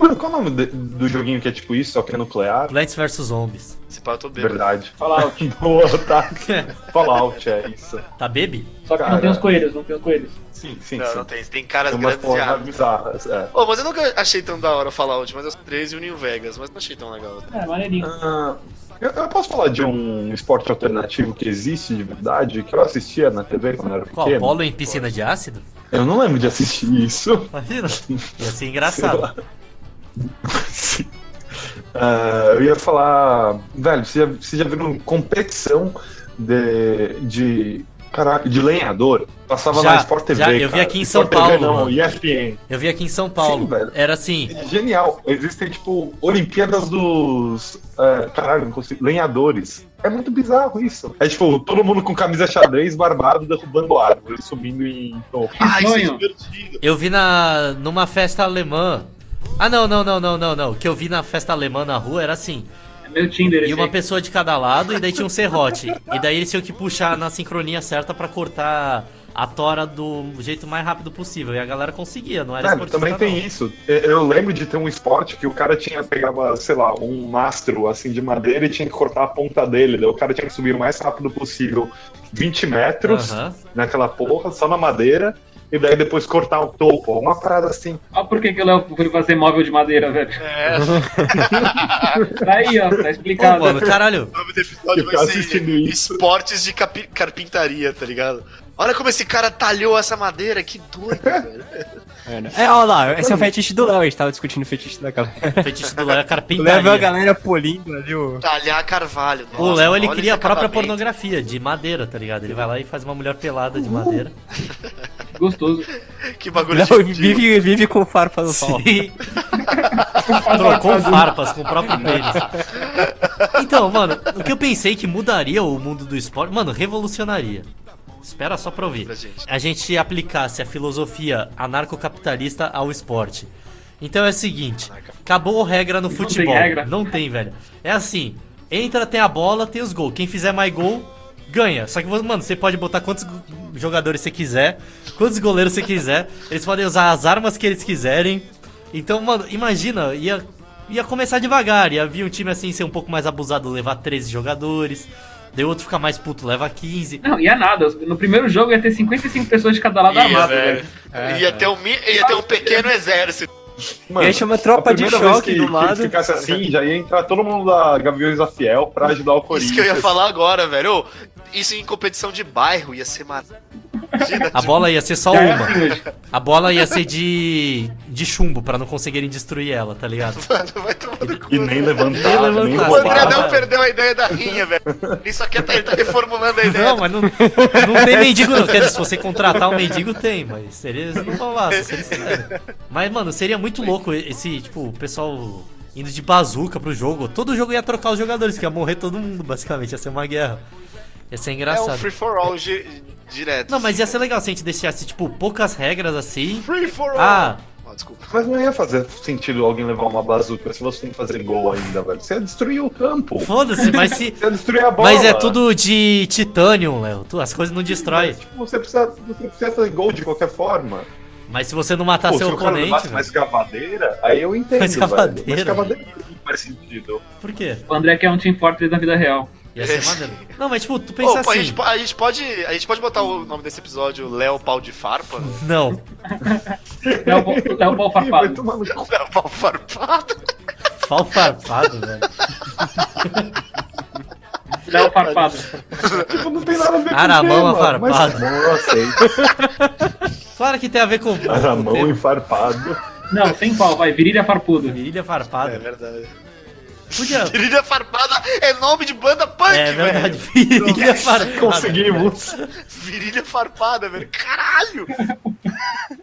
Mano, qual é o nome de- do joguinho que é tipo isso, só que é nuclear? Plants vs Zombies. Esse pau eu tô bêbado. Verdade. Fallout. Boa, tá. Fallout, é isso. Tá baby? Só que não tem os coelhos, não tem os coelhos. Sim, sim, Não, sim. não tem. Tem caras Tem grandes de porras árvore. bizarras, é. Ô, mas eu nunca achei tão da hora o Fallout, mas eu 13 e o New Vegas, mas não achei tão legal. É, maneirinho. Ah, eu, eu posso falar de um esporte alternativo que existe de verdade, que eu assistia na TV quando era Qual? pequeno? Polo em piscina de ácido? Eu não lembro de assistir isso. Imagina. Ia ser engraçado. Sim. Ah, eu ia falar, velho, você já, você já viu competição de. de caraca, de lenhador. Passava Já, na Sport TV. já, eu vi aqui em São Sport TV Paulo, Não, mano. ESPN. Eu vi aqui em São Paulo. Sim, velho. Era assim. Genial. Existem, tipo, Olimpíadas dos. É, caralho, não consigo. Lenhadores. É muito bizarro isso. É tipo, todo mundo com camisa xadrez, barbado, derrubando árvores, subindo em torre. Ah, isso é sonho. divertido. Eu vi na numa festa alemã. Ah, não, não, não, não, não, não. O que eu vi na festa alemã na rua era assim. É meu Tinder E uma aí. pessoa de cada lado, e daí tinha um serrote. E daí eles tinham que puxar na sincronia certa pra cortar a tora do jeito mais rápido possível. E a galera conseguia, não era esportista, também tem não. isso. Eu- lembro de ter um esporte que o cara tinha pegava, sei lá, um mastro assim de madeira e tinha que cortar a ponta dele. Daí o cara tinha que subir o mais rápido possível 20 metros Aham. naquela porra, só na madeira, e daí depois cortar o topo. Uma parada assim. Olha por que, que o Léo foi fazer móvel de madeira, velho. É, Tá aí, ó, tá explicado. mano, caralho. o nome do episódio vai ser. Esportes de capi- carpintaria, tá ligado? Olha como esse cara talhou essa madeira, que doido, velho. É, olha lá, esse é o fetiche do Léo, a gente tava discutindo o fetiche da galera. O fetiche do Léo é O Léo viu a carpintaria. galera polindo ali, o... Talhar carvalho. O Nossa, Léo, ele cria a própria acabamento. pornografia de madeira, tá ligado? Ele vai lá e faz uma mulher pelada de madeira. Gostoso. Que bagulho Léo vive, vive com farpa no pau. Sim. Trocou farpas com o próprio pênis. Então, mano, o que eu pensei que mudaria o mundo do esporte, mano, revolucionaria. Espera só pra ouvir. A gente aplicasse a filosofia anarcocapitalista ao esporte. Então é o seguinte, acabou a regra no Não futebol. tem regra. Não tem, velho. É assim, entra, tem a bola, tem os gols. Quem fizer mais gol, ganha. Só que, mano, você pode botar quantos jogadores você quiser, quantos goleiros você quiser. Eles podem usar as armas que eles quiserem. Então, mano, imagina, ia, ia começar devagar. Ia vir um time assim ser um pouco mais abusado, levar 13 jogadores. Daí o outro ficar mais puto, leva 15. Não, ia nada. No primeiro jogo ia ter 55 pessoas de cada lado Ia, armado, velho. velho. Ia, ter um, ia ter um pequeno exército. Mano, E aí chama tropa de choque que, do que lado. ficasse assim, já ia entrar todo mundo da Gaviões da Fiel pra ajudar o Corinthians. Isso que eu ia falar agora, velho. Ô, isso em competição de bairro ia ser mar... Imagina, A bola ia ser só uma. A bola ia ser de, de chumbo pra não conseguirem destruir ela, tá ligado? mano, vai tomar no cu. E nem levantar, Nem levantar. nem O não perdeu a ideia da rinha, velho. Ele só quer tá, ele tá reformulando a ideia. Não, mas não, não tem mendigo não. Quer dizer, se você contratar um mendigo, tem, mas eles não vão lá, se eles quiserem. Mas, mano, seria muito louco esse, tipo, o pessoal indo de bazuca pro jogo. Todo jogo ia trocar os jogadores, que ia morrer todo mundo, basicamente. Ia ser uma guerra. Ia ser É um engraçado. free for all gi- direto. Não, mas ia ser legal se a gente deixasse, tipo, poucas regras assim. Free for all. Ah, desculpa. Mas não ia fazer sentido alguém levar uma bazuca se você tem que fazer gol ainda, velho. Você ia destruir o campo. foda-se, mas se. Você ia destruir a bola. Mas é tudo de titânio, Léo. As coisas não destrói. Tipo, você precisa, você precisa fazer gol de qualquer forma. Mas se você não matar Pô, seu se oponente. levasse velho, uma escavadeira, aí eu entendo, Uma velho. escavadeira, Uma escavadeira não faz sentido. Por quê? O André quer um Team Fortress da vida real. Ia ser maneiro. Não, mas tipo, tu pensa pô, a, assim. gente, a, gente pode, a gente pode botar o nome desse episódio Léo Pau de Farpa? Não. Léo Pau- Léo Pau Vai Farpado. Léo Pau Farpado. Pau farpado, velho. Léo Farpado. Tipo, não tem nada a ver com o tema, mas afarpado. Não, eu aceito. Claro que tem a ver com. Aramão com enfarpado. Não, sem pau, vai. Virilha Farpudo. Virilha farpada. É verdade. Podia. Virilha Farpada é nome de banda punk, É verdade, velho. virilha farpada. Conseguimos. Virilha Farpada, velho. Caralho.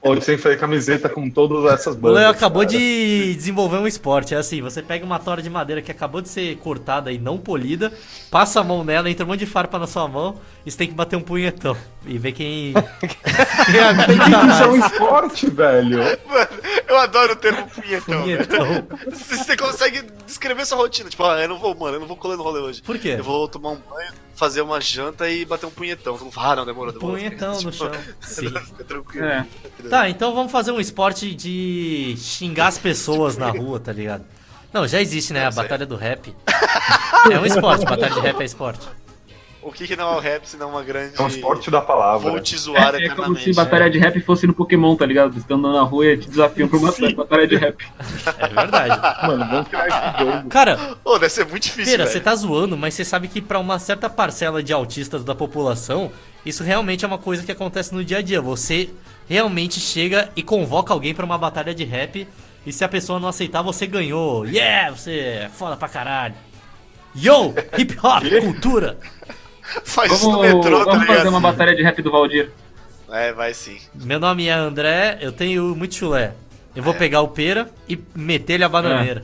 Hoje sem fazer camiseta com todas essas O bandas. Léo acabou cara. de desenvolver um esporte. É assim, você pega uma tora de madeira que acabou de ser cortada e não polida, passa a mão nela, entra um monte de farpa na sua mão e você tem que bater um punhetão. E ver quem. quem aguenta Isso é um esporte, velho. Mano, eu adoro o termo punhetão. Punhetão. Você você consegue descrever sua rotina. Tipo, ah, eu não vou, mano, eu não vou colar no rolê hoje. Por quê? Eu vou tomar um banho, fazer uma janta e bater um punhetão. Ah, não, demorou, demorou. Punhetão no Tipo, chão. Sim. Fica tranquilo. É. Tá, então vamos fazer um esporte de xingar as pessoas na rua, tá ligado? Não, já existe, né? A batalha do rap. É um esporte, batalha de rap é esporte. O que, que não é o rap, senão uma grande. É um esporte da palavra. Vou te zoar É, é como se batalha de rap fosse no Pokémon, tá ligado? Você tá andando na rua e te desafiam pra uma batalha de rap. É verdade. Mano, vamos criar esse jogo. Cara, Ô, deve ser muito difícil, Pera, você tá zoando, mas você sabe que pra uma certa parcela de autistas da população, isso realmente é uma coisa que acontece no dia a dia. Você realmente chega e convoca alguém pra uma batalha de rap, e se a pessoa não aceitar, você ganhou. Yeah, você é foda pra caralho. Yo, hip hop, cultura. Faz isso no Vamos, metrô, tá vamos fazer ligado? uma batalha de rap do Valdir. É, vai sim. Meu nome é André, eu tenho muito chulé. Eu É. vou pegar o pera e meter ele a bananeira.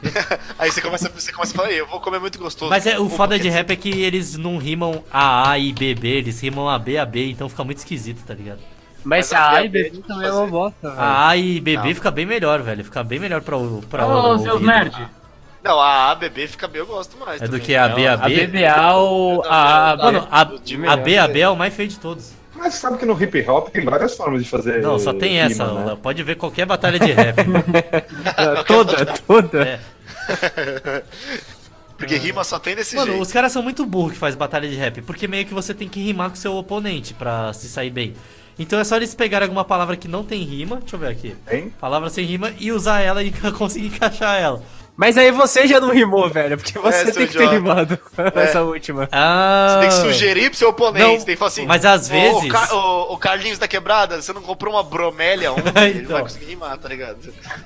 Aí você começa, você começa a falar, "Ei, eu vou comer muito gostoso. Mas é, o foda porque- de rap é que eles não rimam A, A e B, B, eles rimam A, B, A, B, então fica muito esquisito, tá ligado? Mas Mas a a A e B é B também é fazer. uma bosta, velho. A, A e B, B fica bem melhor, velho. Fica bem melhor pra o. Pra Ô, o seus ouvido. nerds. Não, a ABB fica bem, eu gosto mais. É do que a B, A, A B. BBA ou a A, Mano, a, a B, A, B é o mais feio de todos. Mas sabe que no hip hop tem várias formas de fazer. Não, só tem essa. rima, né? Pode ver qualquer batalha de rap. toda, toda. É. Porque rima só tem desse Mano, jeito. os caras são muito burros que faz batalha de rap, porque meio que você tem que rimar com o seu oponente pra se sair bem. Então é só eles pegarem alguma palavra que não tem rima, deixa eu ver aqui. Tem? Palavra sem rima e usar ela e conseguir encaixar ela. Mas aí você já não rimou, velho, porque você É, tem que ter rimado nessa última. Ah, Você tem que sugerir pro seu oponente. Não, tem que falar assim. mas às "Ô, vezes- O, Car- o- o Carlinhos da quebrada, você não comprou uma bromélia ontem? Ele não Então. vai conseguir rimar, tá ligado?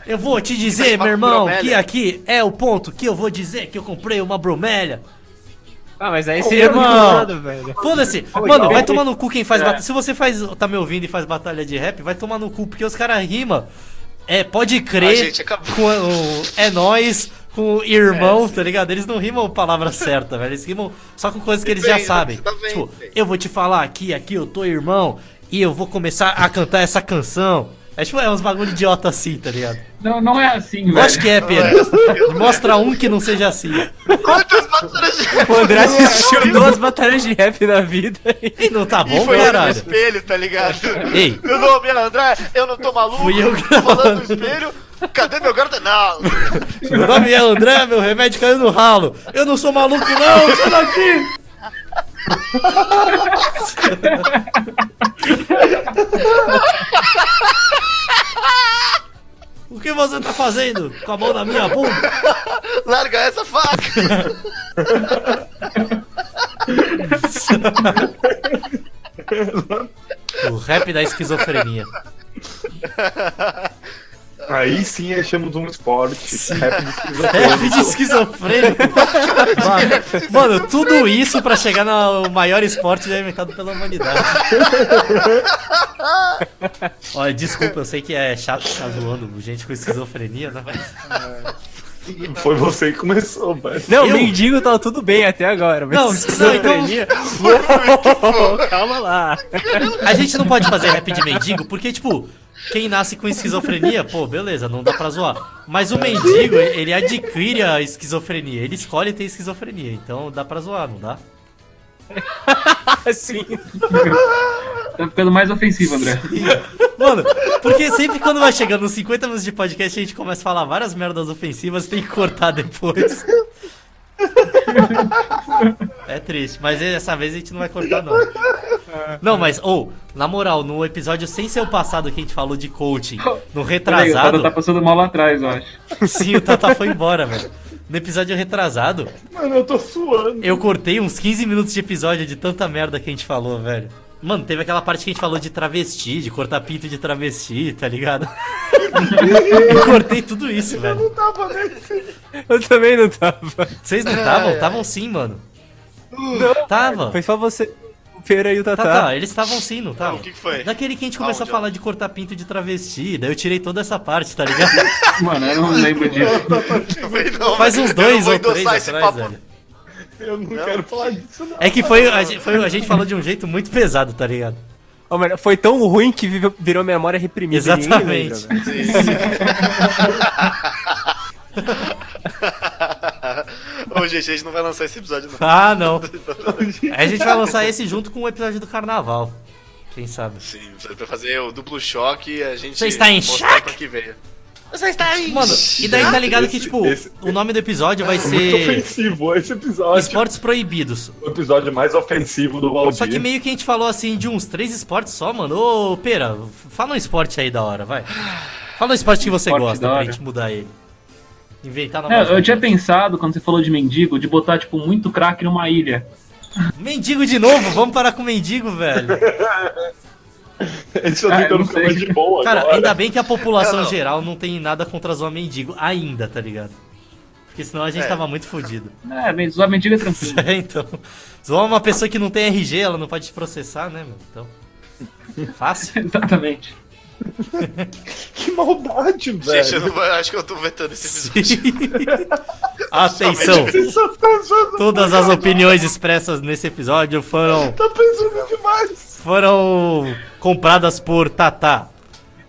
Eu vou te dizer, meu irmão, bromélia. que aqui é o ponto que eu vou dizer que eu comprei uma bromélia. Ah, mas aí Ô, você já não irmão. velho. Foda-se. Mano, vai tomar no cu quem faz É. batalha. Se você faz, tá me ouvindo e faz batalha de rap, vai tomar no cu, porque os caras rimam. É, pode A crer acabou. com o é nós, com o irmão, tá ligado? Eles não rimam palavra certa, velho. Eles rimam só com coisas que eles já Depende, sabem. tá vendo, Tipo, velho. eu vou te falar aqui, aqui eu tô irmão, e eu vou começar a cantar essa canção. É tipo, é uns bagulho idiota assim, tá ligado? Não, não é assim, velho. Lógico que é, Pedro. Mostra um que não seja assim. Quantas batalhas de rap O André assistiu duas batalhas de rap na vida e E não tá bom, foi eu no caralho? espelho, tá ligado? Ei. Meu nome é André, eu não tô maluco. Fui eu tô falando no espelho. Cadê meu garoto? Não. Meu nome é André, meu remédio caiu no ralo. Eu não sou maluco, não, sai daqui! O que você tá fazendo? Com a mão na minha bunda? Larga essa faca. O rap da esquizofrenia. Aí sim achamos um esporte. Rap de Rap de esquizofrênico. Mano, mano, tudo isso pra chegar no maior esporte já inventado pela humanidade. Olha, desculpa, eu sei que é chato ficar zoando gente com esquizofrenia, né? Mas... Foi você que começou, velho. Não, Eu? mendigo tá tudo bem até agora, mas Não, esquizofrenia. Uou, calma lá. A gente não pode fazer rap de mendigo, porque, tipo, quem nasce com esquizofrenia, pô, beleza, não dá pra zoar. Mas o mendigo, ele adquire a esquizofrenia, ele escolhe ter esquizofrenia, então dá pra zoar, não dá? Assim. Tá ficando mais ofensivo, André. Mano, porque sempre quando vai chegando nos 50 minutos de podcast, a gente começa a falar várias merdas ofensivas e tem que cortar depois. É triste, mas dessa vez a gente não vai cortar, não. Não, mas, ou, na moral, no episódio sem ser o passado que a gente falou de coaching, no Peraí, o Tata retrasado. tá passando mal lá atrás, eu acho. Sim, o Tata foi embora, velho. No episódio retrasado, Mano, eu tô suando. eu cortei uns 15 minutos de episódio de tanta merda que a gente falou, velho. Mano, teve aquela parte que a gente falou de travesti, de cortar pinto de travesti, tá ligado? eu cortei tudo isso, velho. tava nesse. Eu também não tava. Vocês não estavam? Estavam sim, mano. Não. Tava. Foi só você, o Pera e o Tá, Tatá. tá, eles estavam sim, não Não, estavam? o que que foi? Daquele que a gente começou Aonde, a falar de cortar pinto de travesti, daí eu tirei toda essa parte, tá ligado? Mano, eu não lembro disso. Não, Faz uns eu não dois ou três atrás, velho. Eu não, quero falar disso, não. É que foi a, gente, foi, a gente falou de um jeito muito pesado, tá ligado? Mano, foi tão ruim que virou, memória reprimida. lembra, Exatamente. Sim, sim. Ô, gente, a gente não vai lançar esse episódio, não. Ah, não. A gente vai lançar esse junto com o episódio do carnaval. Quem sabe? Sim, pra fazer o duplo choque e a gente. Você está em choque? pra que veio. Você está em Mano, e daí tá ligado que, Esse- tipo, esse- o nome do episódio vai Muito ser ofensivo esse episódio. Esportes Proibidos. O episódio mais ofensivo do Valdir. Só que meio que a gente falou assim de uns três esportes só, mano. Ô, Pera, fala um esporte aí da hora, vai. Fala um esporte que você Esporte gosta pra gente mudar ele. Inventar É, nova eu tinha pensado, quando você falou de mendigo, de botar, tipo, muito crack numa ilha. Mendigo de novo, vamos parar com mendigo, velho. Eles estão Ah, tentando mais de boa Cara, agora. ainda bem que a população Não, não. geral não tem nada contra zoar mendigo ainda, tá ligado? Porque senão a gente É. tava muito fudido. É, zoar mendigo é tranquilo. É, então. Zoar uma pessoa que não tem RG, ela não pode te processar, né, mano? Então. Fácil. Exatamente. Que maldade, velho. Gente, eu não vou- acho que eu tô vetando esse episódio. Atenção! Tá Todas as opiniões expressas nesse episódio foram, tá pensando demais. foram compradas por Tatá.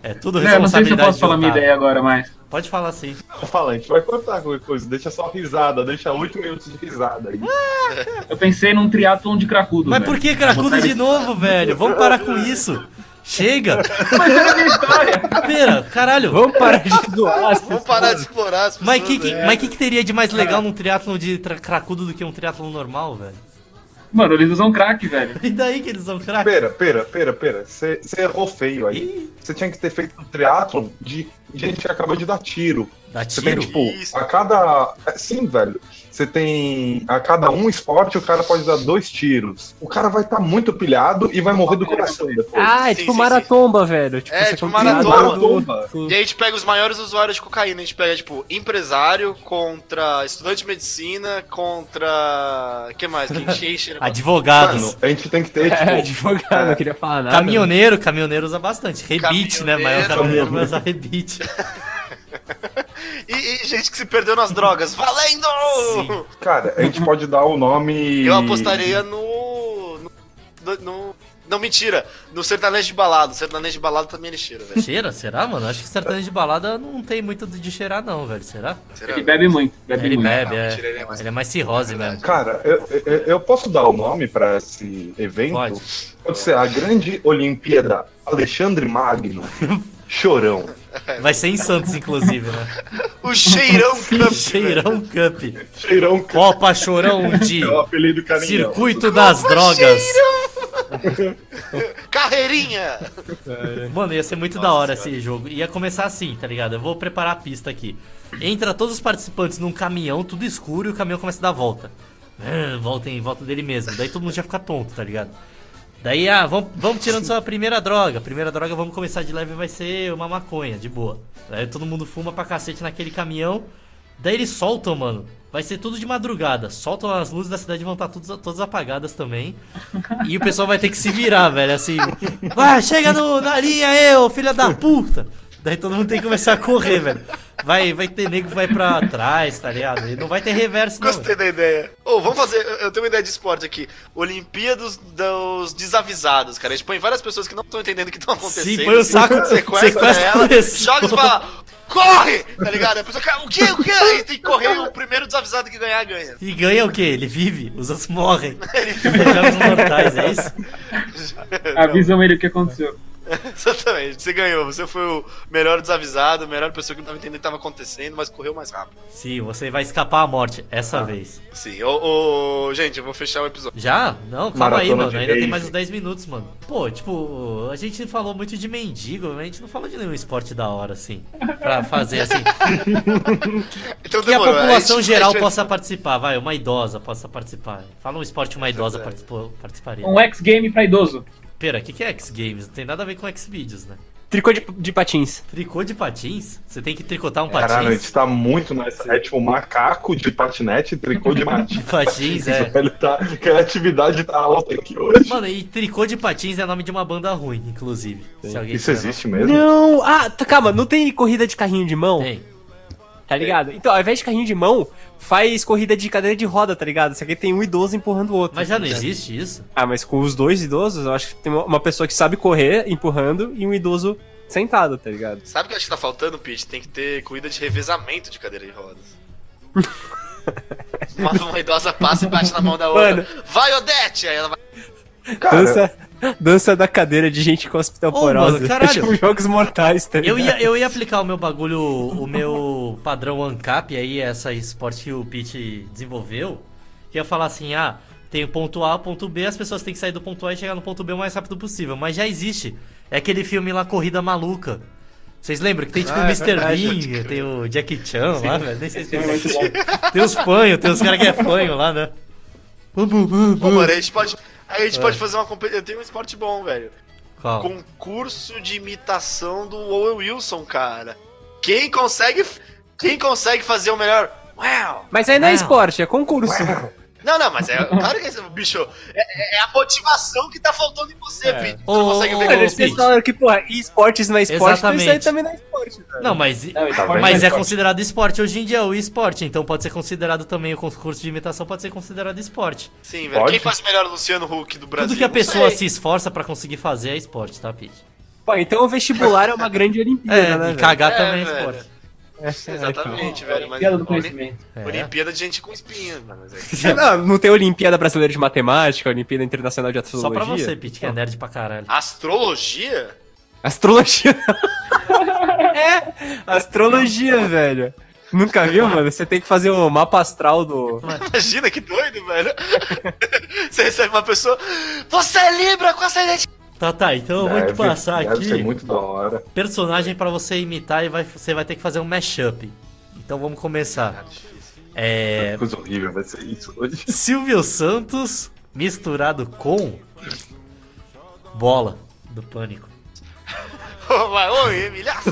É tudo É, não sei se eu responsabilidade posso falar de minha ideia agora, mas. Pode falar sim. Fala, a gente vai cortar qualquer coisa. Deixa só risada, deixa 8 minutos de risada aí. Eu pensei num triatlon de cracudo. Mas velho. por que cracudo de novo, velho? Vamos parar com isso. Chega! Mas era a minha história. Pera, caralho. Vamos parar de zoar as Vamos parar de explorar as pessoas. Mas que, que, né? mas que, que teria de mais legal num triatlon de tra- cracudo do que um triatlon normal, velho? Mano, eles usam crack, velho. E daí que eles são crack? Pera, pera, pera, pera. Você errou feio aí. Você tinha que ter feito um triatlon de gente que acabou de dar tiro. Dá Você tem, tiro? tipo, Isso. a cada. é, Sim, velho. Você tem. A cada um esporte, o cara pode dar dois tiros. O cara vai estar muito pilhado e vai morrer do coração depois. Ah, é Sim, tipo sim, maratomba, velho. Tipo, É, você tipo do-. Sim. E aí a gente pega os maiores usuários de cocaína. A gente pega, tipo, empresário contra estudante de medicina contra. que mais? Advogados. Mano, a gente tem que ter, É, tipo. advogado, não queria falar nada. Caminhoneiro, caminhoneiro usa bastante. Rebite, né? Mas o Caminhoneiro. usar rebite. E, e gente que se perdeu nas drogas. Valendo! Sim. Cara, a gente pode dar o nome. Eu apostaria no. no, no- não, mentira. No sertanejo de balada. O sertanejo de balada também ele cheira, velho. Cheira? Será, mano? Acho que sertanejo de balada não tem muito de cheirar, não, velho. Será? Será? Ele bebe muito. Bebe Ele muito. bebe, Não, mentira, ele é é. mais- Ele é mais cirrose mesmo. Cara, eu, eu, eu posso dar o nome pra esse evento? Pode. Pode ser a Grande Olimpíada Alexandre Magno Chorão. Vai ser em Santos, inclusive, né? O Cheirão Cup. Cheirão Cup. Cheirão Copa Chorão de é. Circuito das Drogas. Carreirinha! Mano, ia ser muito da hora esse jogo. Ia começar assim, tá ligado? Eu vou preparar a pista aqui. Entra todos os participantes num caminhão, tudo escuro, e o caminhão começa a dar volta. Ah, Volta em volta dele mesmo. Daí todo mundo já fica tonto, tá ligado? Daí, ah, vamos, vamos tirando só a primeira droga. Primeira droga, vamos começar de leve, vai ser uma maconha, de boa. Daí todo mundo fuma pra cacete naquele caminhão. Daí eles soltam, mano. Vai ser tudo de madrugada. Soltam as luzes da cidade, vão estar todas, todas apagadas também. E o pessoal vai ter que se virar, velho. Assim, vai, chega no, na linha, eu, filha da puta. Daí todo mundo tem que começar a correr, velho. Vai, vai ter nego que vai pra trás, tá ligado? E não vai ter reverso, não. Gostei da ideia. Ô, vamos fazer. eu- tenho uma ideia de esporte aqui. Olimpíadas dos desavisados, cara. A gente põe várias pessoas que não estão entendendo o que estão acontecendo. Sim, põe o saco, sequestra, sequestra ela, joga e fala. Corre! Tá ligado? A pessoa, "Cara, o quê? O quê? Aí tem que correr o primeiro desavisado que ganhar, ganha. E ganha o quê? Ele vive? Os outros morrem. Ele Jogos mortais, é isso? Avisam ele o que aconteceu. Exatamente, você ganhou. Você foi o melhor desavisado, a melhor pessoa que não tava entendendo o que tava acontecendo, mas correu mais rápido. Sim, você vai escapar à morte essa vez. Sim, ô, ô, gente, eu vou fechar o episódio. Já? Não, calma aí, Maratona mano. de Ainda tem mais uns 10 minutos, mano. Pô, tipo, a gente falou muito de mendigo, mas a gente não falou de nenhum esporte da hora, assim. Pra fazer assim. Então Que a demorou, população gente- geral a gente- possa participar, vai, uma idosa possa participar. Fala um esporte que uma idosa participou, participaria. Um X-Game pra idoso. Pera, o que, que é X-Games? Não tem nada a ver com X-Videos, né? Tricô de, de patins. Tricô de patins? Você tem que tricotar um Caralho, a patins? gente tá muito nessa. É tipo macaco de patinete e tricô de patins. Patins, é. Ele tá, a criatividade tá alta aqui hoje. Mano, e tricô de patins é nome de uma banda ruim, inclusive. Se alguém Isso existe mesmo? Não! Ah, tá, calma, não tem corrida de carrinho de mão? Tem. Tá ligado? Então, ao invés de carrinho de mão, faz corrida de cadeira de roda, tá ligado? Só que tem um idoso empurrando o outro. Mas já não existe isso? Ah, mas com os dois idosos, eu acho que tem uma- pessoa que sabe correr, empurrando, e um idoso sentado, tá ligado? Sabe o que eu acho que tá faltando, Pete? Tem que ter corrida de revezamento de cadeira de rodas. uma, uma idosa passa e bate na mão da outra. Mano. Vai, Odete! Aí ela vai. Cara, Dança, dança da cadeira de gente com. Ô, mano, caralho. É tipo jogos mortais, tá Eu ia, eu ia aplicar o meu bagulho, o meu padrão ANCAP aí, essa esporte que o Pete desenvolveu. Que ia falar assim, ah, tem o ponto A, ponto B, as pessoas têm que sair do ponto A e chegar no ponto B o mais rápido possível. Mas já existe. É aquele filme lá, Corrida Maluca. Vocês lembram que tem tipo Ah, o é Mr. Bean, tem o Jackie Chan lá, velho. Nem sei se tem. Tem os fanhos, tem os caras que é fanho lá, né? Pô, mano, a gente pode. Aí a gente É. pode fazer uma competição. Eu tenho um esporte bom, velho. Qual? Concurso de imitação do Owen Wilson, cara. Quem consegue. Quem consegue fazer o melhor. Uau! Mas aí não é Não. esporte, é concurso. Não, não, mas é claro que é, bicho, é, é a motivação que tá faltando em você, Pete. Você não Ô, consegue ô, ver Eles falaram que, porra, esportes não é esporte, então isso aí Exatamente. também não é esporte. velho. Não, mas, Não, Tá mas é é esporte. considerado esporte hoje em dia, o esporte. Então pode ser considerado também o concurso de imitação, pode ser considerado esporte. Sim, velho. Pode? Quem faz melhor Luciano Huck do Brasil? Tudo que a pessoa sei. se esforça pra conseguir fazer é esporte, tá, Pete? Pô, então o vestibular é uma grande Olimpíada, É, né? e cagar É, também é esporte. Exatamente, velho. Mas Piada do conhecimento. É. Olimpíada de gente com espinha, é-? Não, não tem Olimpíada Brasileira de Matemática, Olimpíada Internacional de Só Astrologia? pra você, Pete, que é nerd pra caralho. Astrologia? Astrologia. é, astrologia, velho. Nunca viu, mano? Você tem que fazer o mapa astral do. Imagina que doido, velho. Você recebe uma pessoa. Você é Libra com ascendente. Tá, tá, então eu vou te Deve- passar deve ser aqui muito da hora. personagem pra você imitar e vai, você vai ter que fazer um mashup. Então vamos começar. É. Coisa horrível vai ser isso hoje. Silvio Santos misturado com. Bola do Pânico. Ô, Emilhaça.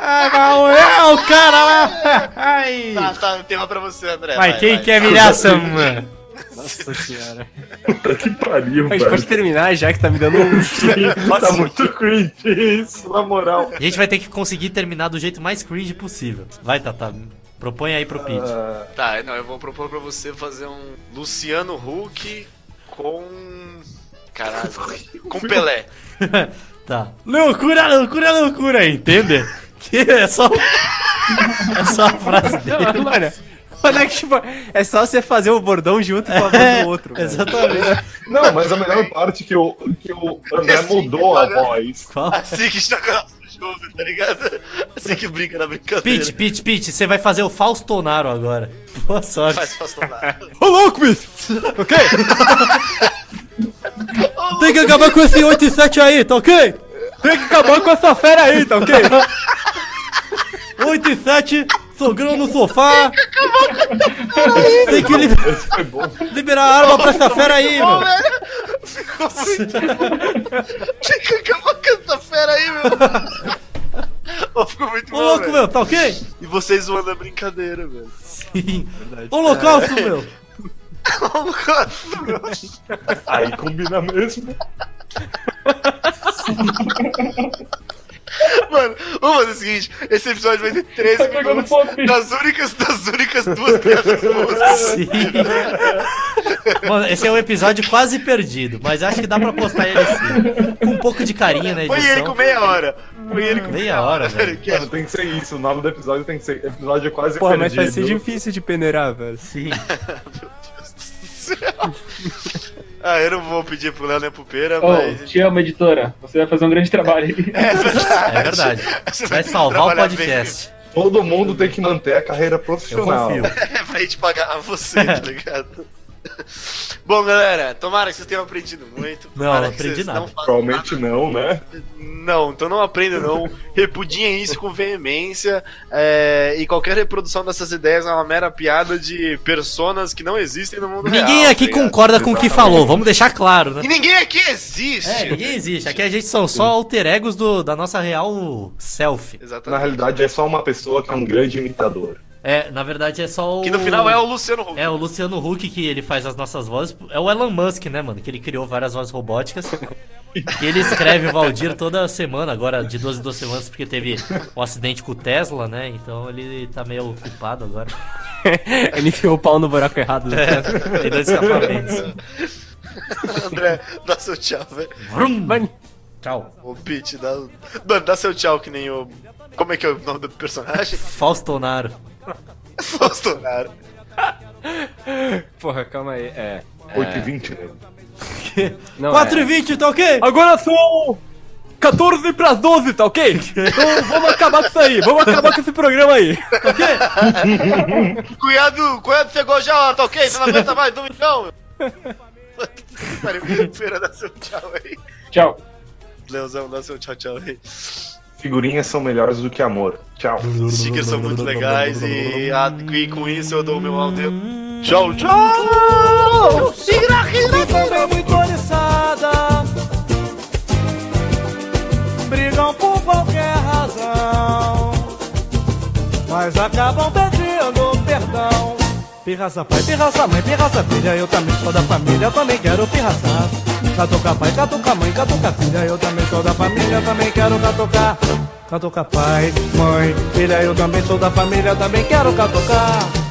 Ah, o cara lá! Ai! Tá, tá, tema pra você, André. Vai, quem quer milhaça, mano? Nossa senhora. Puta que pariu, A gente pode terminar já que tá me dando um. tá muito cringe isso, na moral. A gente vai ter que conseguir terminar do jeito mais cringe possível. Vai, Tata. Propõe aí pro Pete. Ah, Tá, não, eu vou propor pra você fazer um Luciano Huck com. Caralho. Com Pelé. tá. Loucura, loucura, loucura, entende? Que é só. É só a frase dele. Não, mano. Mano, é que, tipo, é só você fazer o bordão junto com a voz É, do outro. velho. exatamente. Não, mas a melhor parte é que o, que o André mudou a voz. Qual? Assim que está jogo, tá ligado? Assim que brinca na brincadeira. Pete, Pete, Pete, você vai fazer o Faustonaro agora. Boa sorte. Faz fastonar. Ô, louco, bicho! Ok? Tem que acabar com esse 8 e 7 aí, tá ok? Tem que acabar com essa fera aí, tá ok? 8 e 7, sogrão no sofá. Tem que liberar a arma pra essa fera aí, Bom, mano. velho. Ficou muito. Tem que acabar com essa fera aí, meu. Ô, ficou muito Ô, bom. louco, velho. meu, tá ok? E vocês zoando a brincadeira, velho. Sim. Holocausto, meu. Aí combina mesmo. Mano, vamos fazer o seguinte: esse episódio vai ter 13 Tá minutos bicho. das únicas, das únicas duas piadas boas. Sim. Mano, esse é um episódio quase perdido, mas acho que dá pra postar ele sim. Com um pouco de carinho na Foi ele com meia hora. Foi ele com Meia hora, velho. Que é Mano, tem que ser isso. O nome do episódio tem que ser episódio quase Porra, mas perdido. vai ser difícil de peneirar, velho. Sim. Ah, eu não vou pedir pro Léo nem pro Pera, Ô, mas. te amo, editora. Você vai fazer um grande trabalho aí. É verdade. É verdade. Você Vai salvar o podcast. Todo mundo tem que manter a carreira Eu profissional. confio. bem. É pra gente pagar a você, tá ligado? Bom, galera, tomara que vocês tenham aprendido muito. Não, Tomara não aprendi nada. Não Provavelmente não, né? Não, então não aprenda não. Repudiem isso com veemência. é, e qualquer reprodução dessas ideias é uma mera piada de personas que não existem no mundo real. Ninguém aqui tá concorda com o que falou, vamos deixar claro, né? E ninguém aqui existe. É, ninguém existe. Aqui a gente são só alter egos do, da nossa real self. Na Exatamente. realidade é só uma pessoa que é um grande imitador. É, na verdade é só o. Que no final é o Luciano Huck. É o Luciano Huck que ele faz as nossas vozes. É o Elon Musk, né, mano? Que ele criou várias vozes robóticas. E ele escreve o Valdir toda semana, agora de 12 em 12 semanas, porque teve um acidente com o Tesla, né? Então ele tá meio ocupado agora. Ele enfiou o pau no buraco errado. né? É, tem dois escapamentos. André, dá seu tchau, velho. Tchau. Ô, Pete, dá... Mano, dá seu tchau que nem o... Como é que é o nome do personagem? Faustonaro. Bolsonaro. porra, calma aí. É. 8 e 20, né? Não, 4 e é. 20, tá ok? Agora são 14 pras 12, tá ok? Então vamos acabar com isso aí, vamos acabar com esse programa aí. Cunhado, cunhado chegou já, ó, tá ok? Você não aguenta mais, domingão. Feira, dá seu tchau aí. Tchau. Leozão, dá seu tchau, tchau aí. Figurinhas são melhores do que amor. Tchau. Stickers são muito legais e, a, e com isso eu dou meu áudio. Tchau, tchau! É Brigam por qualquer razão, mas acabam pedindo perdão. Pirraça pai, pirraça mãe, pirraça filha, eu também sou da família, também quero pirraçar. Catuca pai, catuca mãe, catuca filha, eu também sou da família, também quero catucar. Catuca pai, mãe, filha, eu também sou da família, também quero catucar.